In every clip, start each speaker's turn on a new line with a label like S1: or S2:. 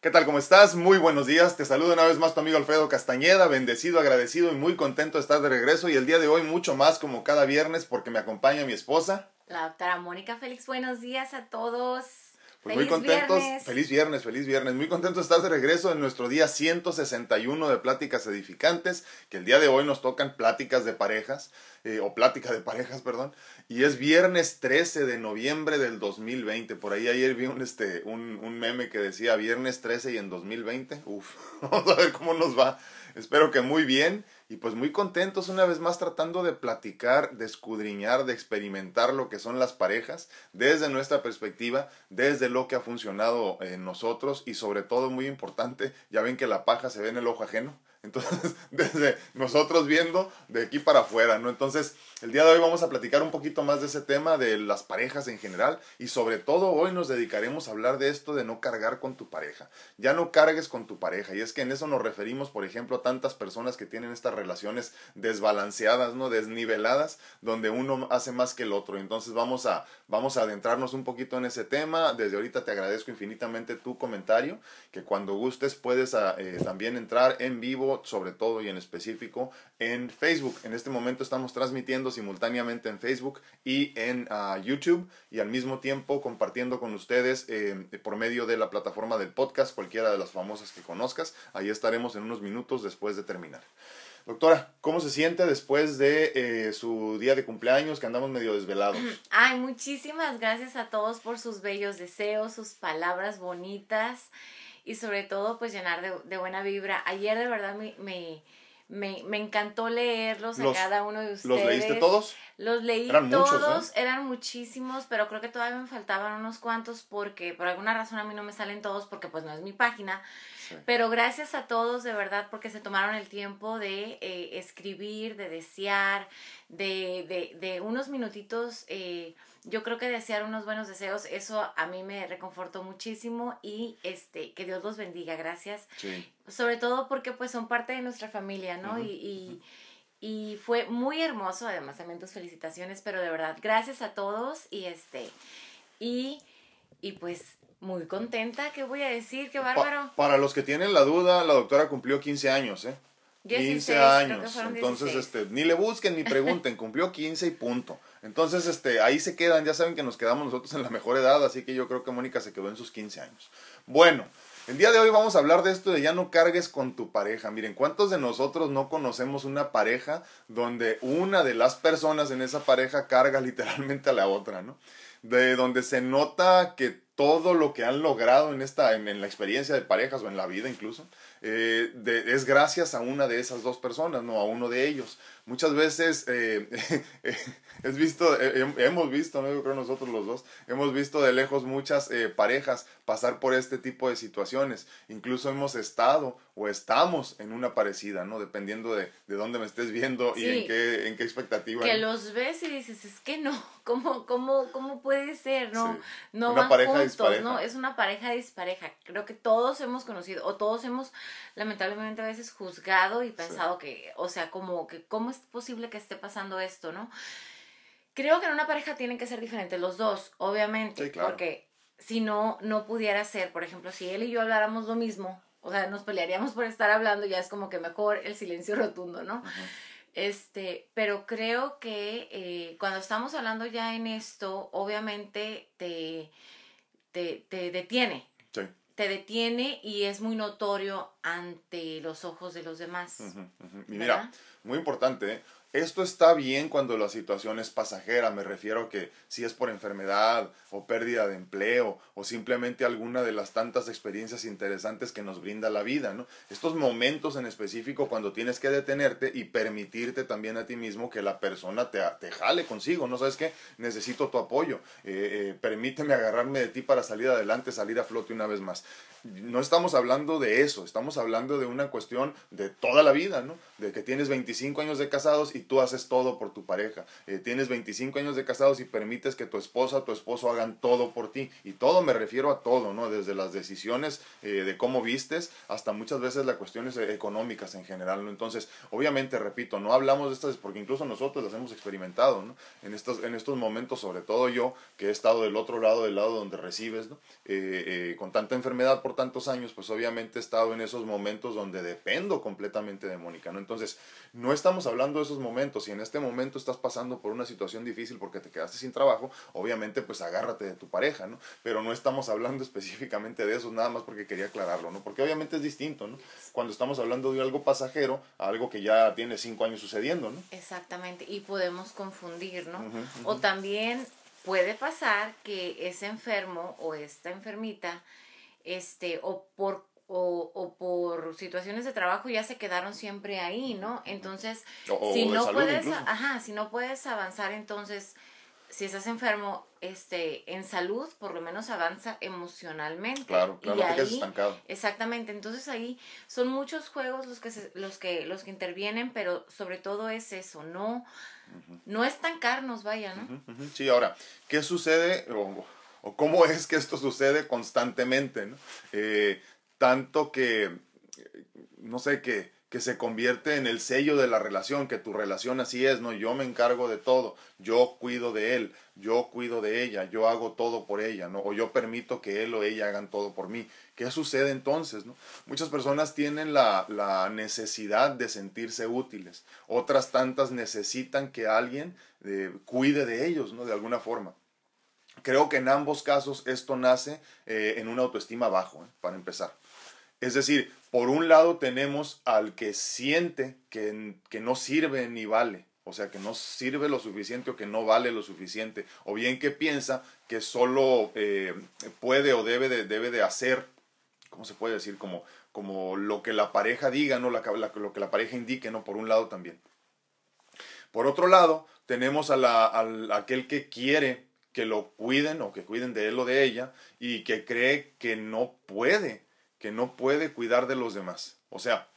S1: ¿Qué tal? ¿Cómo estás? Muy buenos días. Te saludo una vez más tu amigo Alfredo Castañeda, bendecido, agradecido y muy contento de estar de regreso y el día de hoy mucho más como cada viernes porque me acompaña mi esposa.
S2: La doctora Mónica Félix, buenos días a todos.
S1: Pues muy contentos, feliz viernes, feliz viernes, muy contentos de estar de regreso en nuestro día 161 de Pláticas Edificantes, que el día de hoy nos tocan pláticas de parejas, eh, o plática de parejas, perdón, y es viernes 13 de noviembre del 2020, por ahí ayer vi un, este, un, un meme que decía viernes 13 y en 2020, uf, vamos a ver cómo nos va, espero que muy bien, y pues muy contentos una vez más tratando de platicar, de escudriñar, de experimentar lo que son las parejas desde nuestra perspectiva, desde lo que ha funcionado en nosotros y sobre todo muy importante, ya ven que la paja se ve en el ojo ajeno. Entonces, desde nosotros viendo de aquí para afuera, ¿no? Entonces, el día de hoy vamos a platicar un poquito más de ese tema de las parejas en general y sobre todo hoy nos dedicaremos a hablar de esto de no cargar con tu pareja. Ya no cargues con tu pareja y es que en eso nos referimos, por ejemplo, a tantas personas que tienen estas relaciones desbalanceadas, ¿no? Desniveladas, donde uno hace más que el otro. Entonces, vamos a vamos a adentrarnos un poquito en ese tema. Desde ahorita te agradezco infinitamente tu comentario, que cuando gustes puedes ah, eh, también entrar en vivo sobre todo y en específico en Facebook. En este momento estamos transmitiendo simultáneamente en Facebook y en ah, YouTube y al mismo tiempo compartiendo con ustedes eh, por medio de la plataforma del podcast, cualquiera de las famosas que conozcas. Ahí estaremos en unos minutos después de terminar. Doctora, ¿cómo se siente después de eh, su día de cumpleaños que andamos medio desvelados?
S2: Ay, muchísimas gracias a todos por sus bellos deseos, sus palabras bonitas y sobre todo pues llenar de, de buena vibra. Ayer de verdad me, me, me, me encantó leerlos a cada uno de ustedes.
S1: ¿Los leíste todos?
S2: Los leí todos, eran muchísimos, pero creo que todavía me faltaban unos cuantos porque por alguna razón a mí no me salen todos porque pues no es mi página. Pero gracias a todos de verdad porque se tomaron el tiempo de eh, escribir, de desear, de, de, de unos minutitos eh, yo creo que desear unos buenos deseos, eso a mí me reconfortó muchísimo y este, que Dios los bendiga, gracias. Sobre todo porque pues son parte de nuestra familia, ¿no? y, y, fue muy hermoso, además también tus felicitaciones, pero de verdad, gracias a todos y este, y, y pues muy contenta, ¿qué voy a decir? Qué bárbaro.
S1: para los que tienen la duda, la doctora cumplió 15 años, ¿eh? 15 años. Entonces, este, ni le busquen ni pregunten, cumplió 15 y punto. Entonces, este, ahí se quedan, ya saben que nos quedamos nosotros en la mejor edad, así que yo creo que Mónica se quedó en sus 15 años. Bueno, el día de hoy vamos a hablar de esto de ya no cargues con tu pareja. Miren, ¿cuántos de nosotros no conocemos una pareja donde una de las personas en esa pareja carga literalmente a la otra, ¿no? De donde se nota que todo lo que han logrado en esta en, la experiencia de parejas o en la vida incluso eh, es gracias a una de esas dos personas no a uno de ellos muchas veces eh, es visto eh, hemos visto no yo creo nosotros los dos hemos visto de lejos muchas parejas pasar por este tipo de situaciones. Incluso hemos estado o estamos en una parecida no dependiendo de, de dónde me estés viendo y en qué en qué expectativa.
S2: Que los ves y dices es que no cómo cómo cómo puede ser no no
S1: una pareja
S2: ¿no? Es una pareja dispareja. Creo que todos hemos conocido o todos hemos lamentablemente a veces juzgado y pensado que, o sea, como que cómo es posible que esté pasando esto, ¿no? Creo que en una pareja tienen que ser diferentes los dos, obviamente, porque si no, no pudiera ser, por ejemplo, si él y yo habláramos lo mismo, o sea, nos pelearíamos por estar hablando, ya es como que mejor el silencio rotundo, ¿no? Este, pero creo que eh, cuando estamos hablando ya en esto, obviamente te, te, te detiene. Te detiene y es muy notorio ante los ojos de los demás.
S1: mira, muy importante, ¿eh? Esto está bien cuando la situación es pasajera, me refiero a que si es por enfermedad o pérdida de empleo o simplemente alguna de las tantas experiencias interesantes que nos brinda la vida, ¿no? Estos momentos en específico cuando tienes que detenerte y permitirte también a ti mismo que la persona te, te jale consigo, ¿no? ¿Sabes qué? Necesito tu apoyo, eh, eh, permíteme agarrarme de ti para salir adelante, salir a flote una vez más no estamos hablando de eso, estamos hablando de una cuestión de toda la vida, ¿no? De que tienes 25 años de casados tú haces todo por tu pareja. Eh, tienes 25 años de casados y permites que tu esposa, tu esposo hagan todo por ti. Y todo me refiero a todo, ¿no? Desde las decisiones eh, de cómo vistes hasta muchas veces las cuestiones económicas en general, ¿no? Entonces, obviamente, repito, no hablamos de estas porque incluso nosotros las hemos experimentado, ¿no? En estos, en estos momentos, sobre todo yo, que he estado del otro lado, del lado donde recibes, ¿no? con tanta enfermedad por tantos años, pues obviamente he estado en esos momentos donde dependo completamente de Mónica, ¿no? Entonces, no estamos hablando de esos momentos. Si en este momento estás pasando por una situación difícil porque te quedaste sin trabajo, obviamente pues agárrate de tu pareja, ¿no? Pero no estamos hablando específicamente de eso, nada más porque quería aclararlo, ¿no? Porque obviamente es distinto, ¿no? Cuando estamos hablando de algo pasajero a algo que ya tiene cinco años sucediendo, ¿no?
S2: Exactamente, y podemos confundir, ¿no? O también puede pasar que ese enfermo o esta enfermita, este, o por o, o, por situaciones de trabajo ya se quedaron siempre ahí, ¿no? Entonces, si no puedes, ajá, si no puedes avanzar, entonces, si estás enfermo, este, en salud, por lo menos avanza emocionalmente. Claro, claro, y ahí, estancado. Exactamente, entonces ahí son muchos juegos los que los que los que intervienen, pero sobre todo es eso, no, no estancarnos, vaya, ¿no?
S1: Sí, ahora, ¿qué sucede o, o, cómo es que esto sucede constantemente, ¿no? Eh, tanto que, no sé, que, que se convierte en el sello de la relación, que tu relación así es, ¿no? Yo me encargo de todo, yo cuido de él, yo cuido de ella, yo hago todo por ella, ¿no? O yo permito que él o ella hagan todo por mí. ¿Qué sucede entonces, no? Muchas personas tienen la, la necesidad de sentirse útiles, otras tantas necesitan que alguien eh, cuide de ellos, ¿no? De alguna forma. Creo que en ambos casos esto nace eh, en una autoestima bajo, ¿eh? para empezar. Es decir, por un lado tenemos al que siente que, que no sirve ni vale, o sea, que no sirve lo suficiente o que no vale lo suficiente, o bien que piensa que solo eh, puede o debe de, debe de hacer, ¿cómo se puede decir? Como, como lo que la pareja diga, no la, lo que la pareja indique, no por un lado también. Por otro lado, tenemos a, la, a aquel que quiere que lo cuiden o que cuiden de él o de ella y que cree que no puede que no puede cuidar de los demás. O sea,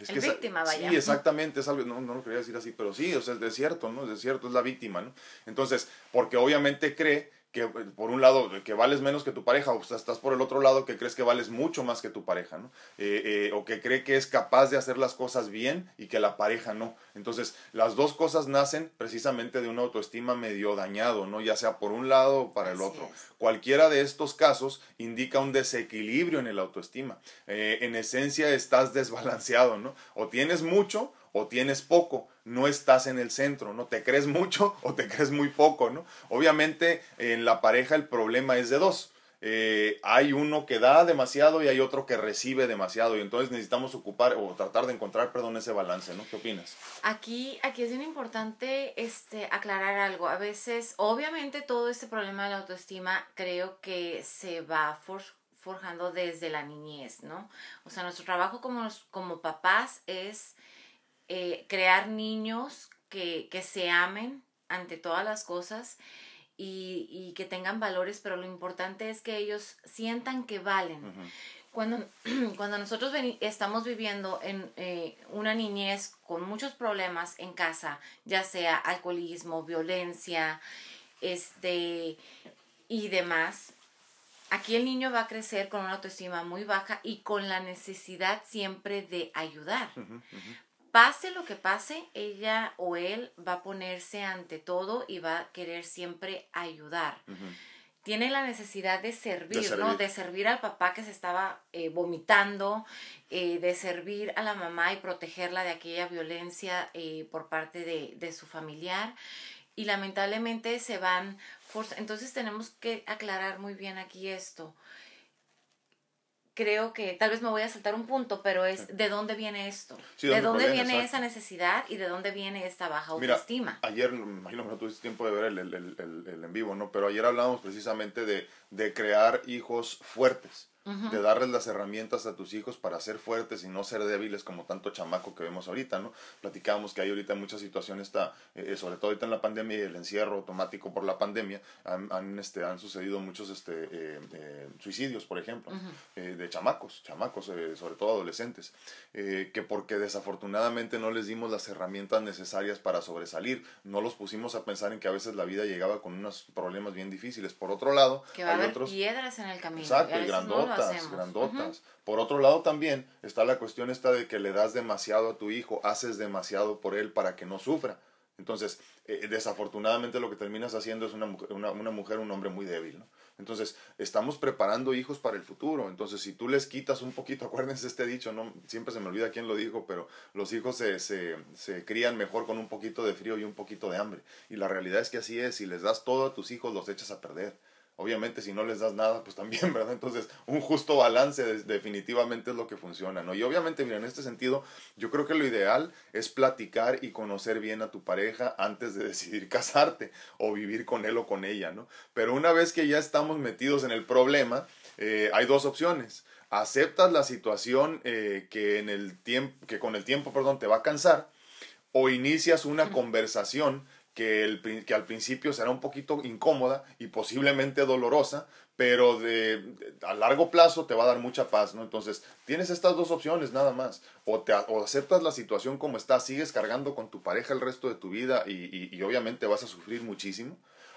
S2: es que víctima, vaya.
S1: Sí, exactamente, es algo, no, no lo quería decir así, pero sí, o sea, es cierto, ¿no? Es cierto, es la víctima, ¿no? Entonces, porque obviamente cree que eh, por un lado que vales menos que tu pareja, o sea, estás por el otro lado que crees que vales mucho más que tu pareja, ¿no? Eh, eh, o que cree que es capaz de hacer las cosas bien y que la pareja no. Entonces, las dos cosas nacen precisamente de una autoestima medio dañado, ¿no? Ya sea por un lado o para el otro. Cualquiera de estos casos indica un desequilibrio en el autoestima. en esencia estás desbalanceado, ¿no? O tienes mucho o tienes poco, no estás en el centro, ¿no? Te crees mucho o te crees muy poco, ¿no? Obviamente en la pareja el problema es de dos. Eh, hay uno que da demasiado y hay otro que recibe demasiado y entonces necesitamos ocupar o tratar de encontrar, perdón, ese balance, ¿no? ¿Qué opinas?
S2: Aquí, aquí es bien importante este, aclarar algo. A veces, obviamente todo este problema de la autoestima creo que se va forjando desde la niñez, ¿no? O sea, nuestro trabajo como, como papás es eh, crear niños que, que, se amen ante todas las cosas y, y, que tengan valores, pero lo importante es que ellos sientan que valen. Cuando, cuando nosotros estamos viviendo en eh, una niñez con muchos problemas en casa, ya sea alcoholismo, violencia, este y demás, aquí el niño va a crecer con una autoestima muy baja y con la necesidad siempre de ayudar pase lo que pase, ella o él va a ponerse ante todo y va a querer siempre ayudar. Tiene la necesidad de servir, ¿no? De servir al papá que se estaba eh, vomitando, eh, de servir a la mamá y protegerla de aquella violencia eh, por parte de, de, su familiar. Y lamentablemente se van... Entonces tenemos que aclarar muy bien aquí esto creo que tal vez me voy a saltar un punto, pero es de dónde viene esto, de dónde viene esa necesidad y de dónde viene esta baja autoestima.
S1: ayer, imagino que no tuviste tiempo de ver el, en vivo, ¿no? Pero ayer hablamos precisamente de, de crear hijos fuertes. De darles las herramientas a tus hijos para ser fuertes y no ser débiles como tanto chamaco que vemos ahorita, ¿no? Platicábamos que hay ahorita muchas situaciones, está, eh, sobre todo ahorita en la pandemia y el encierro automático por la pandemia, han, este, han sucedido muchos este, eh, eh, suicidios, por ejemplo, de chamacos, chamacos, sobre todo adolescentes, que porque desafortunadamente no les dimos las herramientas necesarias para sobresalir, no los pusimos a pensar en que a veces la vida llegaba con unos problemas bien difíciles. Por otro lado,
S2: que va hay a haber otros... piedras en el camino.
S1: Exacto, y grandotas, grandotas. Por otro lado también está la cuestión esta de que le das demasiado a tu hijo, haces demasiado por él para que no sufra. Entonces, eh, desafortunadamente lo que terminas haciendo es una mujer, una, una mujer, un hombre muy débil. ¿no? Entonces, estamos preparando hijos para el futuro. Entonces, si tú les quitas un poquito, acuérdense este dicho, no siempre se me olvida quién lo dijo, pero los hijos se, se, se crían mejor con un poquito de frío y un poquito de hambre. Y la realidad es que así es, si les das todo a tus hijos, los echas a perder. Obviamente si no les das nada, pues también, ¿verdad? Entonces, un justo balance definitivamente es lo que funciona, ¿no? Y obviamente, mira, en este sentido, yo creo que lo ideal es platicar y conocer bien a tu pareja antes de decidir casarte o vivir con él o con ella, ¿no? Pero una vez que ya estamos metidos en el problema, eh, hay dos opciones. Aceptas la situación eh, que, en el tiempo, que con el tiempo perdón, te va a cansar o inicias una conversación que, el, que al principio será un poquito incómoda y posiblemente dolorosa, pero de, a largo plazo te va a dar mucha paz, ¿no? Entonces, tienes estas dos opciones nada más. O, te, o aceptas la situación como está, sigues cargando con tu pareja el resto de tu vida y, y, y obviamente vas a sufrir muchísimo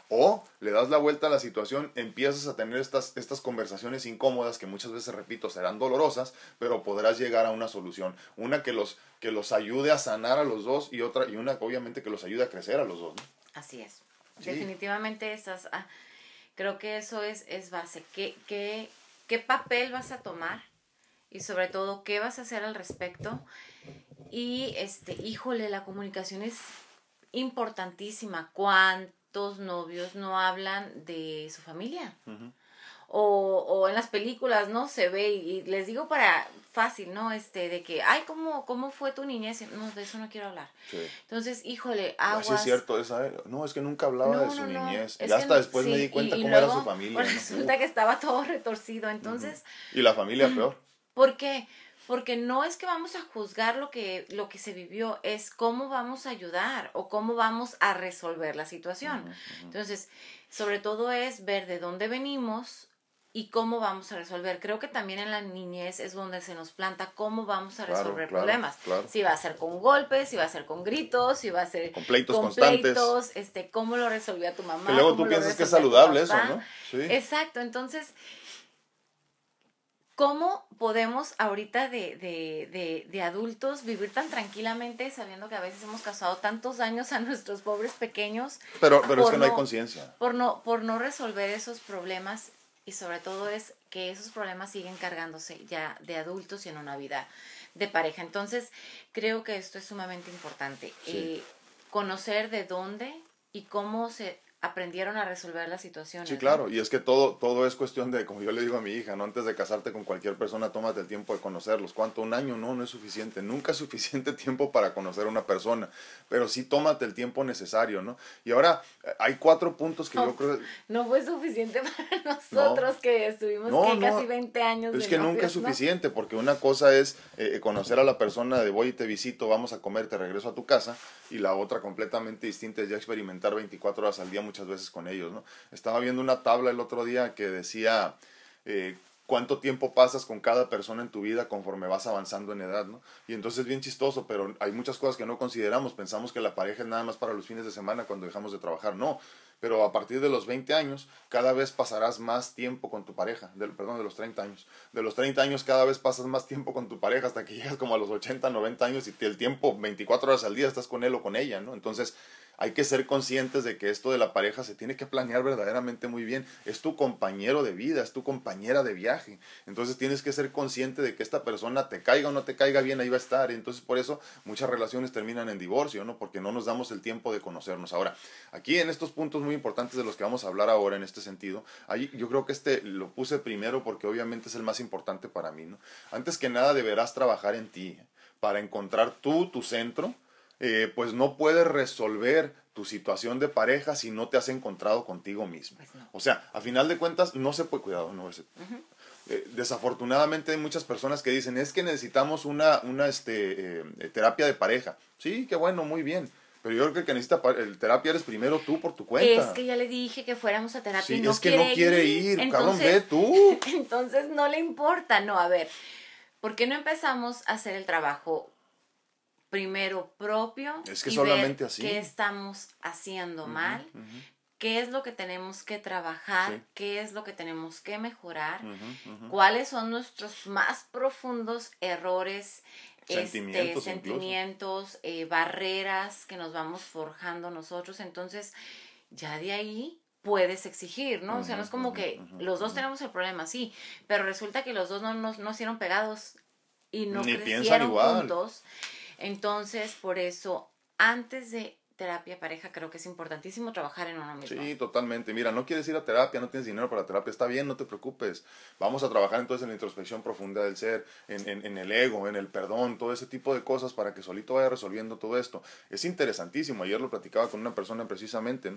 S1: o le das la vuelta a la situación, empiezas a tener estas, estas conversaciones incómodas que muchas veces, repito, serán dolorosas, pero podrás llegar a una solución. Una que los, que los ayude a sanar a los dos y otra, y una obviamente que los ayude a crecer a los dos.
S2: Así es. Definitivamente esas, ah, creo que eso es, es base. ¿Qué, qué, ¿Qué papel vas a tomar? Y sobre todo, ¿qué vas a hacer al respecto? Y, este, híjole, la comunicación es importantísima. ¿Cuánto? novios no hablan de su familia. O, o, en las películas, ¿no? Se ve y, les digo para fácil, ¿no? Este, de que, ay, ¿cómo, cómo fue tu niñez? No, de eso no quiero hablar. Entonces, híjole, aguas.
S1: es cierto, esa, no, es que nunca hablaba de su niñez. y hasta después me di cuenta cómo era su familia.
S2: Resulta que estaba todo retorcido, entonces.
S1: Y la familia peor.
S2: ¿Por qué? porque no es que vamos a juzgar lo que, lo que se vivió, es cómo vamos a ayudar o cómo vamos a resolver la situación. Entonces, sobre todo es ver de dónde venimos y cómo vamos a resolver. Creo que también en la niñez es donde se nos planta cómo vamos a resolver problemas. Si va a ser con golpes, si va a ser con gritos, si va a ser
S1: con pleitos constantes.
S2: este, cómo lo resolvió tu mamá.
S1: Que luego tú piensas que es saludable eso, ¿no?
S2: Sí. Exacto, entonces ¿Cómo podemos ahorita de, de, de, de, adultos vivir tan tranquilamente sabiendo que a veces hemos causado tantos daños a nuestros pobres pequeños?
S1: Pero, pero es que no, hay conciencia.
S2: Por no, por no resolver esos problemas y sobre todo es que esos problemas siguen cargándose ya de adultos y en una vida de pareja. Entonces, creo que esto es sumamente importante. Eh, conocer de dónde y cómo se aprendieron a resolver las situaciones.
S1: Sí, claro, y es que todo, todo es cuestión de, como yo le digo a mi hija, no antes de casarte con cualquier persona, tómate el tiempo de conocerlos. ¿Cuánto? Un año, no, no es suficiente. Nunca es suficiente tiempo para conocer a una persona, pero sí tómate el tiempo necesario, ¿no? Y ahora eh, hay cuatro puntos que yo creo...
S2: No fue suficiente para nosotros que estuvimos casi 20 años.
S1: Es que nunca es suficiente, porque una cosa es eh, conocer a la persona de voy y te visito, vamos a comer, te regreso a tu casa, y la otra completamente distinta es ya experimentar 24 horas al día muchas veces con ellos. Estaba viendo una tabla el otro día que decía eh, cuánto tiempo pasas con cada persona en tu vida conforme vas avanzando en edad. Y entonces es bien chistoso, pero hay muchas cosas que no consideramos. Pensamos que la pareja es nada más para los fines de semana cuando dejamos de trabajar. No, pero a partir de los 20 años, cada vez pasarás más tiempo con tu pareja. perdón, de los 30 años. De los 30 años, cada vez pasas más tiempo con tu pareja hasta que llegas como a los 80, 90 años y el tiempo, 24 horas al día, estás con él o con ella, ¿no? Entonces, hay que ser conscientes de que esto de la pareja se tiene que planear verdaderamente muy bien. Es tu compañero de vida, es tu compañera de viaje. Entonces tienes que ser consciente de que esta persona te caiga o no te caiga bien, ahí va a estar. Entonces por eso muchas relaciones terminan en divorcio, ¿no? Porque no nos damos el tiempo de conocernos. Ahora, aquí en estos puntos muy importantes de los que vamos a hablar ahora en este sentido, ahí yo creo que este lo puse primero porque obviamente es el más importante para mí, ¿no? Antes que nada deberás trabajar en ti para encontrar tú tu centro eh, pues no puedes resolver tu situación de pareja si no te has encontrado contigo mismo. Pues o sea, a final de cuentas, no se puede, cuidado, no, eh, desafortunadamente hay muchas personas que dicen, es que necesitamos una, una este, eh, terapia de pareja. Sí, qué bueno, muy bien. Pero yo creo que el que necesita el terapia eres primero tú por tu cuenta.
S2: Es que ya le dije que fuéramos a terapia y no
S1: es que no quiere ir, entonces, cabrón, ve tú.
S2: Entonces no le importa, no, a ver, ¿por qué no empezamos a hacer el trabajo primero propio
S1: es que y solamente
S2: ver
S1: así.
S2: qué estamos haciendo mal, qué es lo que tenemos que trabajar, qué es lo que tenemos que mejorar, cuáles son nuestros más profundos errores, sentimientos, este, sentimientos eh, barreras que nos vamos forjando nosotros. Entonces, ya de ahí puedes exigir, ¿no? o sea, no es como que los dos tenemos el problema, sí, pero resulta que los dos no nos no, hicieron pegados y no crecieron juntos. Entonces, por eso, antes de terapia pareja, creo que es importantísimo trabajar en uno mismo.
S1: Sí, totalmente. Mira, no quieres ir a terapia, no tienes dinero para terapia, está bien, no te preocupes. Vamos a trabajar entonces en la introspección profunda del ser, en, en, el ego, en el perdón, todo ese tipo de cosas para que solito vaya resolviendo todo esto. Es interesantísimo, ayer lo platicaba con una persona precisamente.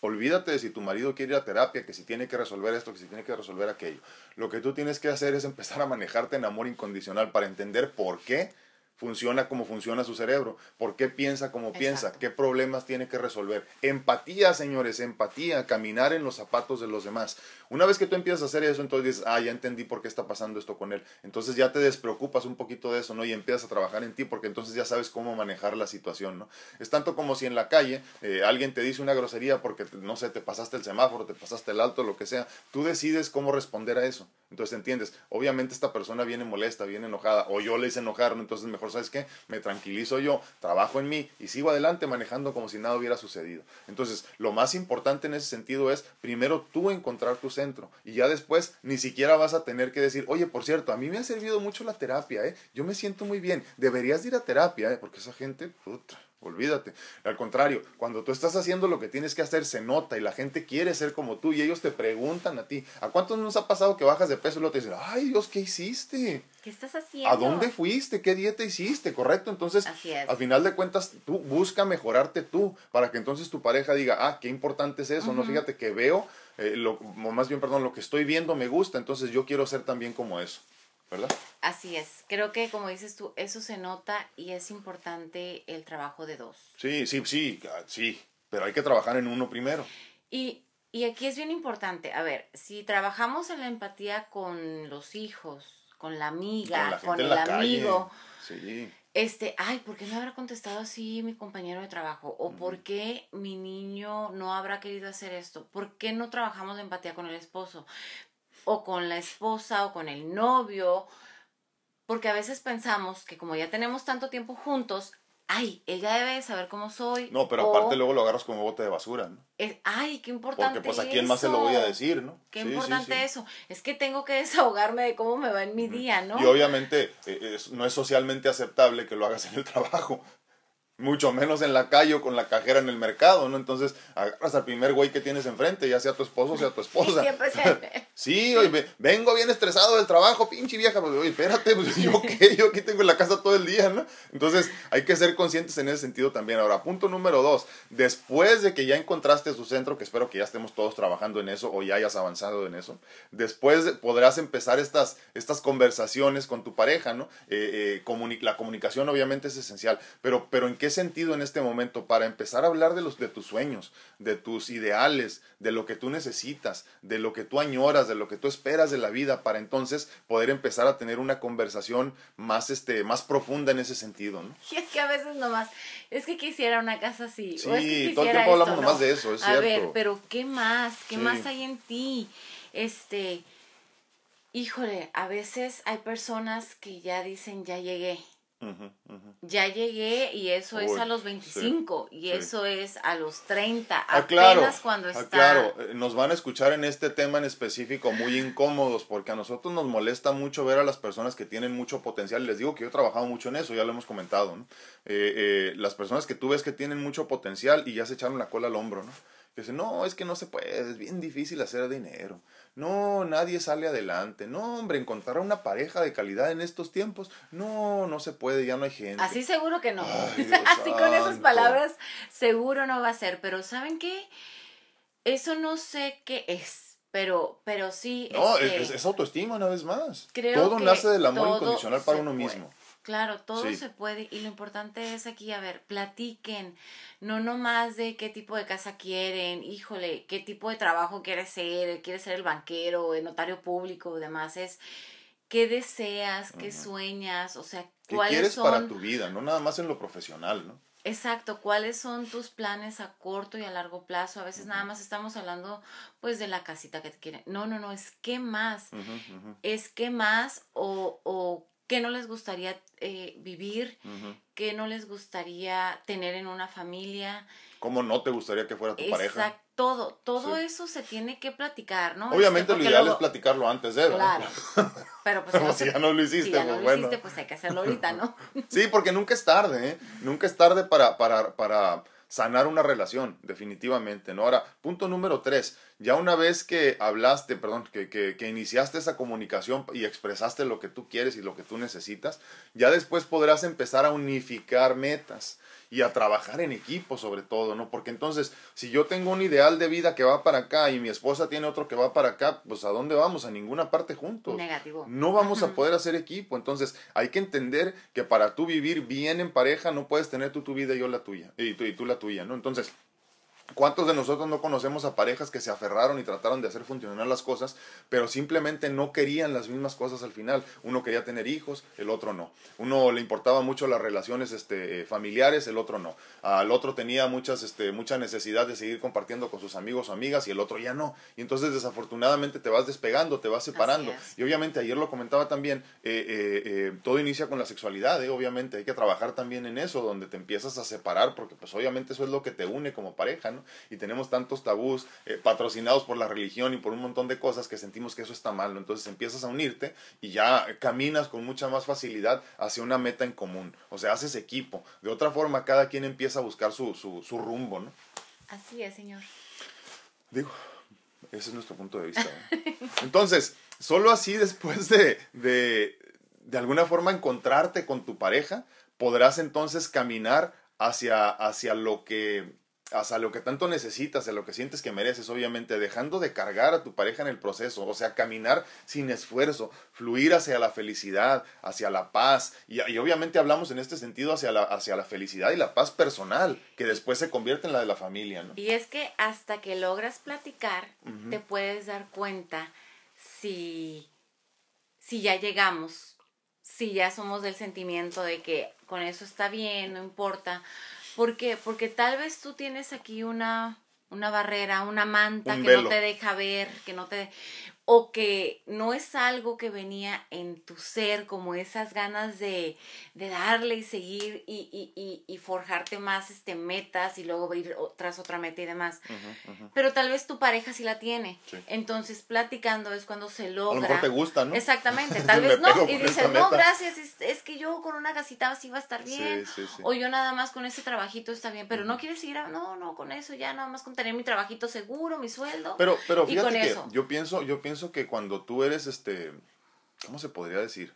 S1: Olvídate de si tu marido quiere ir a terapia, que si tiene que resolver esto, que si tiene que resolver aquello. Lo que tú tienes que hacer es empezar a manejarte en amor incondicional para entender por qué funciona como funciona su cerebro, por qué piensa como piensa, qué problemas tiene que resolver. Empatía, señores, empatía, caminar en los zapatos de los demás. Una vez que tú empiezas a hacer eso, entonces dices, ah, ya entendí por qué está pasando esto con él. Entonces ya te despreocupas un poquito de eso, ¿no? Y empiezas a trabajar en ti porque entonces ya sabes cómo manejar la situación, ¿no? Es tanto como si en la calle eh, alguien te dice una grosería porque, no sé, te pasaste el semáforo, te pasaste el alto, lo que sea. Tú decides cómo responder a eso. Entonces entiendes, obviamente esta persona viene molesta, viene enojada, o yo le hice enojar, ¿no? entonces mejor ¿sabes qué? Me tranquilizo yo, trabajo en mí y sigo adelante manejando como si nada hubiera sucedido. Entonces, lo más importante en ese sentido es primero tú encontrar tu centro y ya después ni siquiera vas a tener que decir, oye, por cierto, a mí me ha servido mucho la terapia, ¿eh? Yo me siento muy bien, deberías ir a terapia, ¿eh? Porque esa gente, puta, Olvídate. Al contrario, cuando tú estás haciendo lo que tienes que hacer, se nota y la gente quiere ser como tú y ellos te preguntan a ti. ¿A cuántos nos ha pasado que bajas de peso y luego te dicen, ay Dios, ¿qué hiciste?
S2: ¿Qué estás haciendo?
S1: ¿A dónde fuiste? ¿Qué dieta hiciste? ¿Correcto? Entonces, al final de cuentas, tú busca mejorarte tú para que entonces tu pareja diga, ah, qué importante es eso, ¿no? Fíjate que veo, eh, lo, más bien, perdón, lo que estoy viendo me gusta, entonces yo quiero ser también como eso. ¿Verdad?
S2: Así es. Creo que, como dices tú, eso se nota y es importante el trabajo de dos.
S1: Sí, sí, sí, sí. Pero hay que trabajar en uno primero.
S2: Y, y aquí es bien importante. A ver, si trabajamos en la empatía con los hijos, con la amiga, con, el amigo. Sí. Este, ay, ¿por qué no habrá contestado así mi compañero de trabajo? ¿O por qué mi niño no habrá querido hacer esto? ¿Por qué no trabajamos la empatía con el esposo? O con la esposa o con el novio, porque a veces pensamos que como ya tenemos tanto tiempo juntos, ay, ella debe saber cómo soy.
S1: No, pero aparte luego lo agarras como bote de basura, ¿no?
S2: ay, qué importante.
S1: Porque pues a quién más se lo voy a decir, ¿no?
S2: Qué importante eso. Es que tengo que desahogarme de cómo me va en mi día, ¿no?
S1: Y obviamente eh, no es socialmente aceptable que lo hagas en el trabajo mucho menos en la calle o con la cajera en el mercado, ¿no? Entonces agarras al primer güey que tienes enfrente, ya sea tu esposo o sea tu esposa. sí, oye, vengo bien estresado del trabajo, pinche vieja, pues, oye, espérate, pues, yo qué, yo aquí tengo en la casa todo el día, ¿no? Entonces hay que ser conscientes en ese sentido también. Ahora, punto número dos, después de que ya encontraste su centro, que espero que ya estemos todos trabajando en eso o ya hayas avanzado en eso, después podrás empezar estas, estas conversaciones con tu pareja, ¿no? Eh, eh, la comunicación obviamente es esencial, pero, pero ¿en qué sentido en este momento para empezar a hablar de, los, de tus sueños, de tus ideales, de lo que tú necesitas, de lo que tú añoras, de lo que tú esperas de la vida, para entonces poder empezar a tener una conversación más, este, más profunda en ese sentido, ¿no?
S2: Y es que a veces nomás, es que quisiera una casa así.
S1: Sí, todo el tiempo hablamos nomás de eso, es
S2: a ver, pero ¿qué más? ¿Qué más hay en ti? Este, híjole, a veces hay personas que ya dicen, ya llegué ya llegué y eso es a los 25 y eso es a los 30, ah, apenas cuando ah, está...
S1: claro, eh, nos van a escuchar en este tema en específico muy incómodos porque a nosotros nos molesta mucho ver a las personas que tienen mucho potencial. Les digo que yo he trabajado mucho en eso, ya lo hemos comentado, eh, eh, las personas que tú ves que tienen mucho potencial y ya se echaron la cola al hombro, ¿no? Que dicen, no, es que no se puede, es bien difícil hacer dinero. No, nadie sale adelante. No, hombre, encontrar una pareja de calidad en estos tiempos. No, no se puede, ya no hay gente.
S2: Así seguro que no. Así con esas palabras seguro no va a ser. Pero ¿saben qué? Eso no sé qué es. pero, pero sí.
S1: No, este es, autoestima una vez más. todo nace del amor incondicional para uno mismo.
S2: Claro, todo se puede y lo importante es aquí, a ver, platiquen, no nomás de qué tipo de casa quieren, híjole, qué tipo de trabajo quiere ser, quiere ser el banquero, el notario público, demás, es qué deseas, qué sueñas, o sea,
S1: cuáles ¿Qué quieres para tu vida, no nada más en lo profesional, ¿no?
S2: Exacto, ¿cuáles son tus planes a corto y a largo plazo? A veces nada más estamos hablando pues de la casita que te quieren. No, no, no, es qué más. Es qué más o, o qué no les gustaría eh, vivir, qué no les gustaría tener en una familia.
S1: ¿Cómo no te gustaría que fuera tu Exacto, pareja?
S2: Todo, todo eso se tiene que platicar, ¿no?
S1: Obviamente este, lo ideal es platicarlo antes de,
S2: Claro. Pero pues
S1: si ya no lo hiciste, si ya
S2: no
S1: pues
S2: lo hiciste, pues hay que hacerlo ahorita, ¿no?
S1: sí, porque nunca es tarde, ¿eh? Nunca es tarde para, para, para sanar una relación, definitivamente, ¿no? Ahora, punto número tres, ya una vez que hablaste, perdón, que, que, que, iniciaste esa comunicación y expresaste lo que tú quieres y lo que tú necesitas, ya después podrás empezar a unificar metas y a trabajar en equipo sobre todo, ¿no? Porque entonces, si yo tengo un ideal de vida que va para acá y mi esposa tiene otro que va para acá, pues ¿a dónde vamos? A ninguna parte juntos.
S2: Negativo.
S1: No vamos a poder hacer equipo. Entonces, hay que entender que para tú vivir bien en pareja, no puedes tener tú tu vida y yo la tuya, y tú, y tú la tuya, ¿no? Entonces, ¿Cuántos de nosotros no conocemos a parejas que se aferraron y trataron de hacer funcionar las cosas, pero simplemente no querían las mismas cosas al final? Uno quería tener hijos, el otro no. Uno le importaba mucho las relaciones este, eh, familiares, el otro no. Al otro tenía muchas, este, mucha necesidad de seguir compartiendo con sus amigos o amigas y el otro ya no. Y entonces desafortunadamente te vas despegando, te vas separando. Y obviamente ayer lo comentaba también, eh, eh, todo inicia con la sexualidad, obviamente hay que trabajar también en eso, donde te empiezas a separar, porque pues obviamente eso es lo que te une como pareja, Y tenemos tantos tabús eh, patrocinados por la religión y por un montón de cosas que sentimos que eso está mal, Entonces empiezas a unirte y ya caminas con mucha más facilidad hacia una meta en común. O sea, haces equipo. De otra forma, cada quien empieza a buscar su, su, su rumbo, ¿no?
S2: Así es, señor.
S1: Digo, ese es nuestro punto de vista. Entonces, solo así después de, de, de alguna forma encontrarte con tu pareja, podrás entonces caminar hacia, hacia lo que hasta lo que tanto necesitas, a lo que sientes que mereces, obviamente, dejando de cargar a tu pareja en el proceso, o sea, caminar sin esfuerzo, fluir hacia la felicidad, hacia la paz, y, obviamente hablamos en este sentido hacia la, hacia la felicidad y la paz personal, que después se convierte en la de la familia, ¿no?
S2: Y es que hasta que logras platicar, te puedes dar cuenta si, si ya llegamos, si ya somos del sentimiento de que con eso está bien, no importa, ¿Por qué? Porque tal vez tú tienes aquí una, una barrera, una manta que no te deja ver, que no te o que no es algo que venía en tu ser, como esas ganas de, de darle y seguir y, y, y, forjarte más este, metas y luego ir tras otra meta y demás. Pero tal vez tu pareja sí la tiene. Entonces, platicando es cuando se logra. A lo
S1: mejor te gusta, ¿no?
S2: Exactamente, tal vez no. Y dices, no, gracias, es, que yo con una casita así va a estar bien. o yo nada más con ese trabajito está bien. Pero no quieres seguir, no, no, con eso ya nada más con tener mi trabajito seguro, mi sueldo.
S1: Pero, pero fíjate que yo pienso, yo pienso pienso que cuando tú eres, este, ¿cómo se podría decir?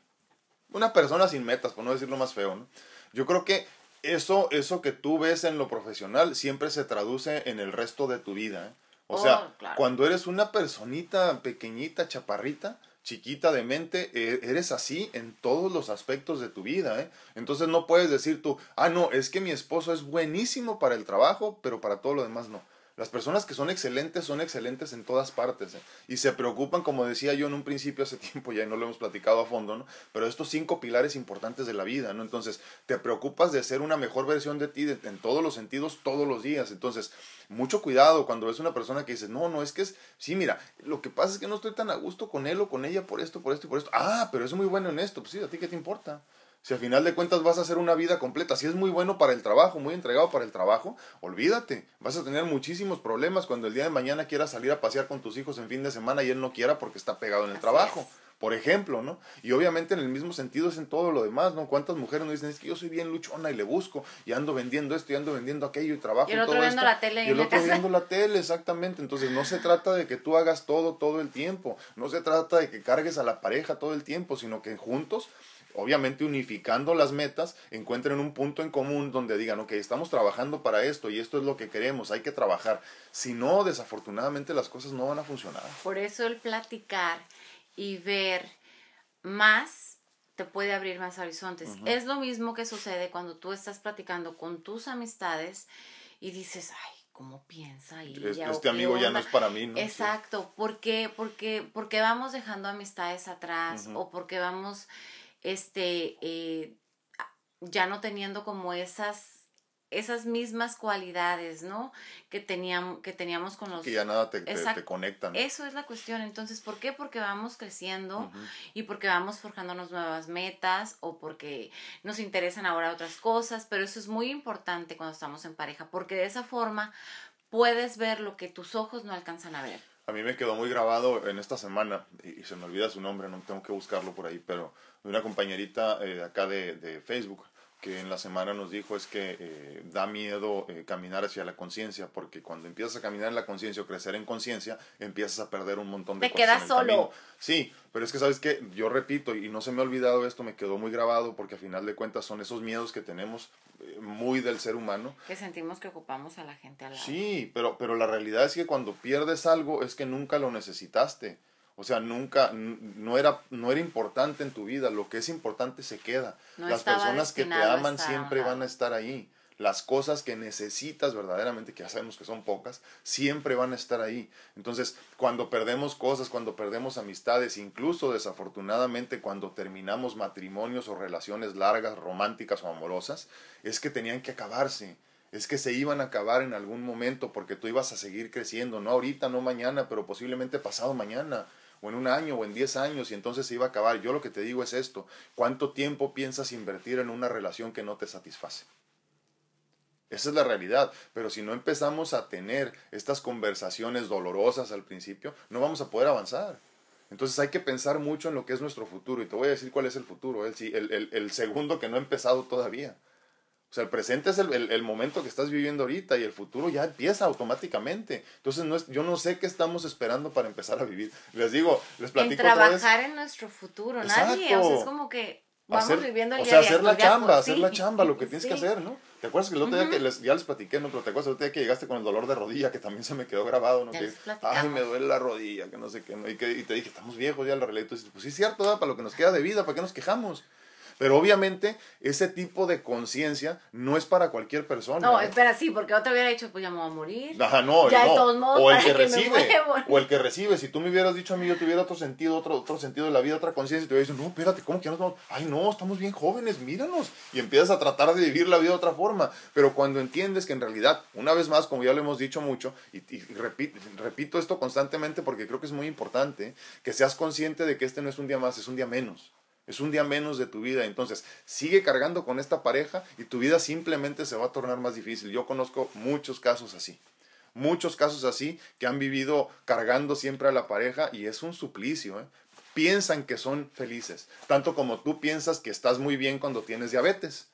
S1: Una persona sin metas, por no decirlo más feo, ¿no? Yo creo que eso, eso que tú ves en lo profesional siempre se traduce en el resto de tu vida. ¿eh? O sea, oh, cuando eres una personita pequeñita, chaparrita, chiquita de mente, e, eres así en todos los aspectos de tu vida. ¿eh? Entonces no puedes decir tú, ah, no, es que mi esposo es buenísimo para el trabajo, pero para todo lo demás no. Las personas que son excelentes son excelentes en todas partes ¿eh? y se preocupan, como decía yo en un principio hace tiempo, ya no lo hemos platicado a fondo, ¿no? Pero estos cinco pilares importantes de la vida, ¿no? Entonces, te preocupas de ser una mejor versión de ti en todos los sentidos, todos los días. Entonces, mucho cuidado cuando ves una persona que dice, no, no, es que es, sí, mira, lo que pasa es que no estoy tan a gusto con él o con ella por esto, por esto y por esto. Ah, pero es muy bueno en esto. Pues sí, ¿a ti qué te importa? Si al final de cuentas vas a hacer una vida completa, si es muy bueno para el trabajo, muy entregado para el trabajo, olvídate, vas a tener muchísimos problemas cuando el día de mañana quieras salir a pasear con tus hijos en fin de semana y él no quiera porque está pegado en el trabajo. Por ejemplo, ¿no? Y obviamente en el mismo sentido es en todo lo demás, ¿no? ¿Cuántas mujeres nos dicen, es que yo soy bien luchona y le busco y ando vendiendo esto y ando vendiendo aquello y trabajo
S2: y el otro viendo la tele
S1: y el otro viendo la tele, exactamente. Entonces no se trata de que tú hagas todo todo el tiempo, no se trata de que cargues a la pareja todo el tiempo, sino que juntos obviamente unificando las metas, encuentren un punto en común donde digan, ok, estamos trabajando para esto y esto es lo que queremos, hay que trabajar. Si no, desafortunadamente las cosas no van a funcionar.
S2: Por eso el platicar y ver más te puede abrir más horizontes. Es lo mismo que sucede cuando tú estás platicando con tus amistades y dices, ay, ¿cómo piensa ella?
S1: Este amigo ya no es para mí, ¿no?
S2: Exacto, porque, porque, porque vamos dejando amistades atrás o porque vamos, este, eh, ya no teniendo como esas esas mismas cualidades, ¿no? Que teníamos, que teníamos con los...
S1: Que ya nada te, te, conectan.
S2: Eso es la cuestión. Entonces, ¿por qué? Porque vamos creciendo y porque vamos forjándonos nuevas metas o porque nos interesan ahora otras cosas, pero eso es muy importante cuando estamos en pareja, porque de esa forma puedes ver lo que tus ojos no alcanzan a ver.
S1: A mí me quedó muy grabado en esta semana, y, se me olvida su nombre, no tengo que buscarlo por ahí, pero una compañerita eh, acá de, de Facebook que en la semana nos dijo es que eh, da miedo eh, caminar hacia la conciencia, porque cuando empiezas a caminar en la conciencia o crecer en conciencia, empiezas a perder un montón de
S2: Te cosas. Te quedas solo.
S1: Sí, pero es que sabes que yo repito, y no se me ha olvidado esto, me quedó muy grabado, porque a final de cuentas son esos miedos que tenemos eh, muy del ser humano.
S2: Que sentimos que ocupamos a la gente al lado.
S1: Sí, pero, pero la realidad es que cuando pierdes algo es que nunca lo necesitaste. O sea, nunca, no era, no era importante en tu vida, lo que es importante se queda. Las personas que te aman siempre van a estar ahí. Las cosas que necesitas verdaderamente, que ya sabemos que son pocas, siempre van a estar ahí. Entonces, cuando perdemos cosas, cuando perdemos amistades, incluso desafortunadamente cuando terminamos matrimonios o relaciones largas, románticas o amorosas, es que tenían que acabarse es que se iban a acabar en algún momento porque tú ibas a seguir creciendo, no ahorita, no mañana, pero posiblemente pasado mañana o en un año o en diez años y entonces se iba a acabar. Yo lo que te digo es esto, ¿cuánto tiempo piensas invertir en una relación que no te satisface? Esa es la realidad, pero si no empezamos a tener estas conversaciones dolorosas al principio, no vamos a poder avanzar. Entonces hay que pensar mucho en lo que es nuestro futuro y te voy a decir cuál es el futuro, el, el, el segundo que no ha empezado todavía. O sea, el presente es el, el, momento que estás viviendo ahorita y el futuro ya empieza automáticamente. Entonces, no es, yo no sé qué estamos esperando para empezar a vivir. Les digo, les platico.
S2: En trabajar en nuestro futuro. Nadie, o sea, es como que vamos viviendo el
S1: O sea, hacer la chamba, hacer la chamba, lo que tienes que hacer, ¿no? ¿Te acuerdas que el otro día que les, ya les platiqué, no? Pero te acuerdas el otro día que llegaste con el dolor de rodilla, que también se me quedó grabado, ¿no? Que, ay, me duele la rodilla, que no sé qué, ¿no? Y, que, y te dije, estamos viejos ya, la realidad. Y tú dices, pues sí, es cierto, para lo que nos queda de vida, ¿para qué nos quejamos? Pero obviamente ese tipo de conciencia no es para cualquier persona.
S2: No, ¿eh? espera, sí, porque otro hubiera dicho, pues ya me voy a morir.
S1: Ajá, no, ya de todos modos, o el que, recibe, o el que recibe. Si tú me hubieras dicho a mí, yo tuviera otro sentido, otro, otro sentido de la vida, otra conciencia, y te hubiera dicho, no, espérate, ¿cómo que no estamos? Ay, no, estamos bien jóvenes, míranos. Y empiezas a tratar de vivir la vida de otra forma. Pero cuando entiendes que en realidad, una vez más, como ya lo hemos dicho mucho, y, repito, repito esto constantemente porque creo que es muy importante, que seas consciente de que este no es un día más, es un día menos. Es un día menos de tu vida. Entonces, sigue cargando con esta pareja y tu vida simplemente se va a tornar más difícil. Yo conozco muchos casos así. Muchos casos así que han vivido cargando siempre a la pareja y es un suplicio. ¿eh? Piensan que son felices, tanto como tú piensas que estás muy bien cuando tienes diabetes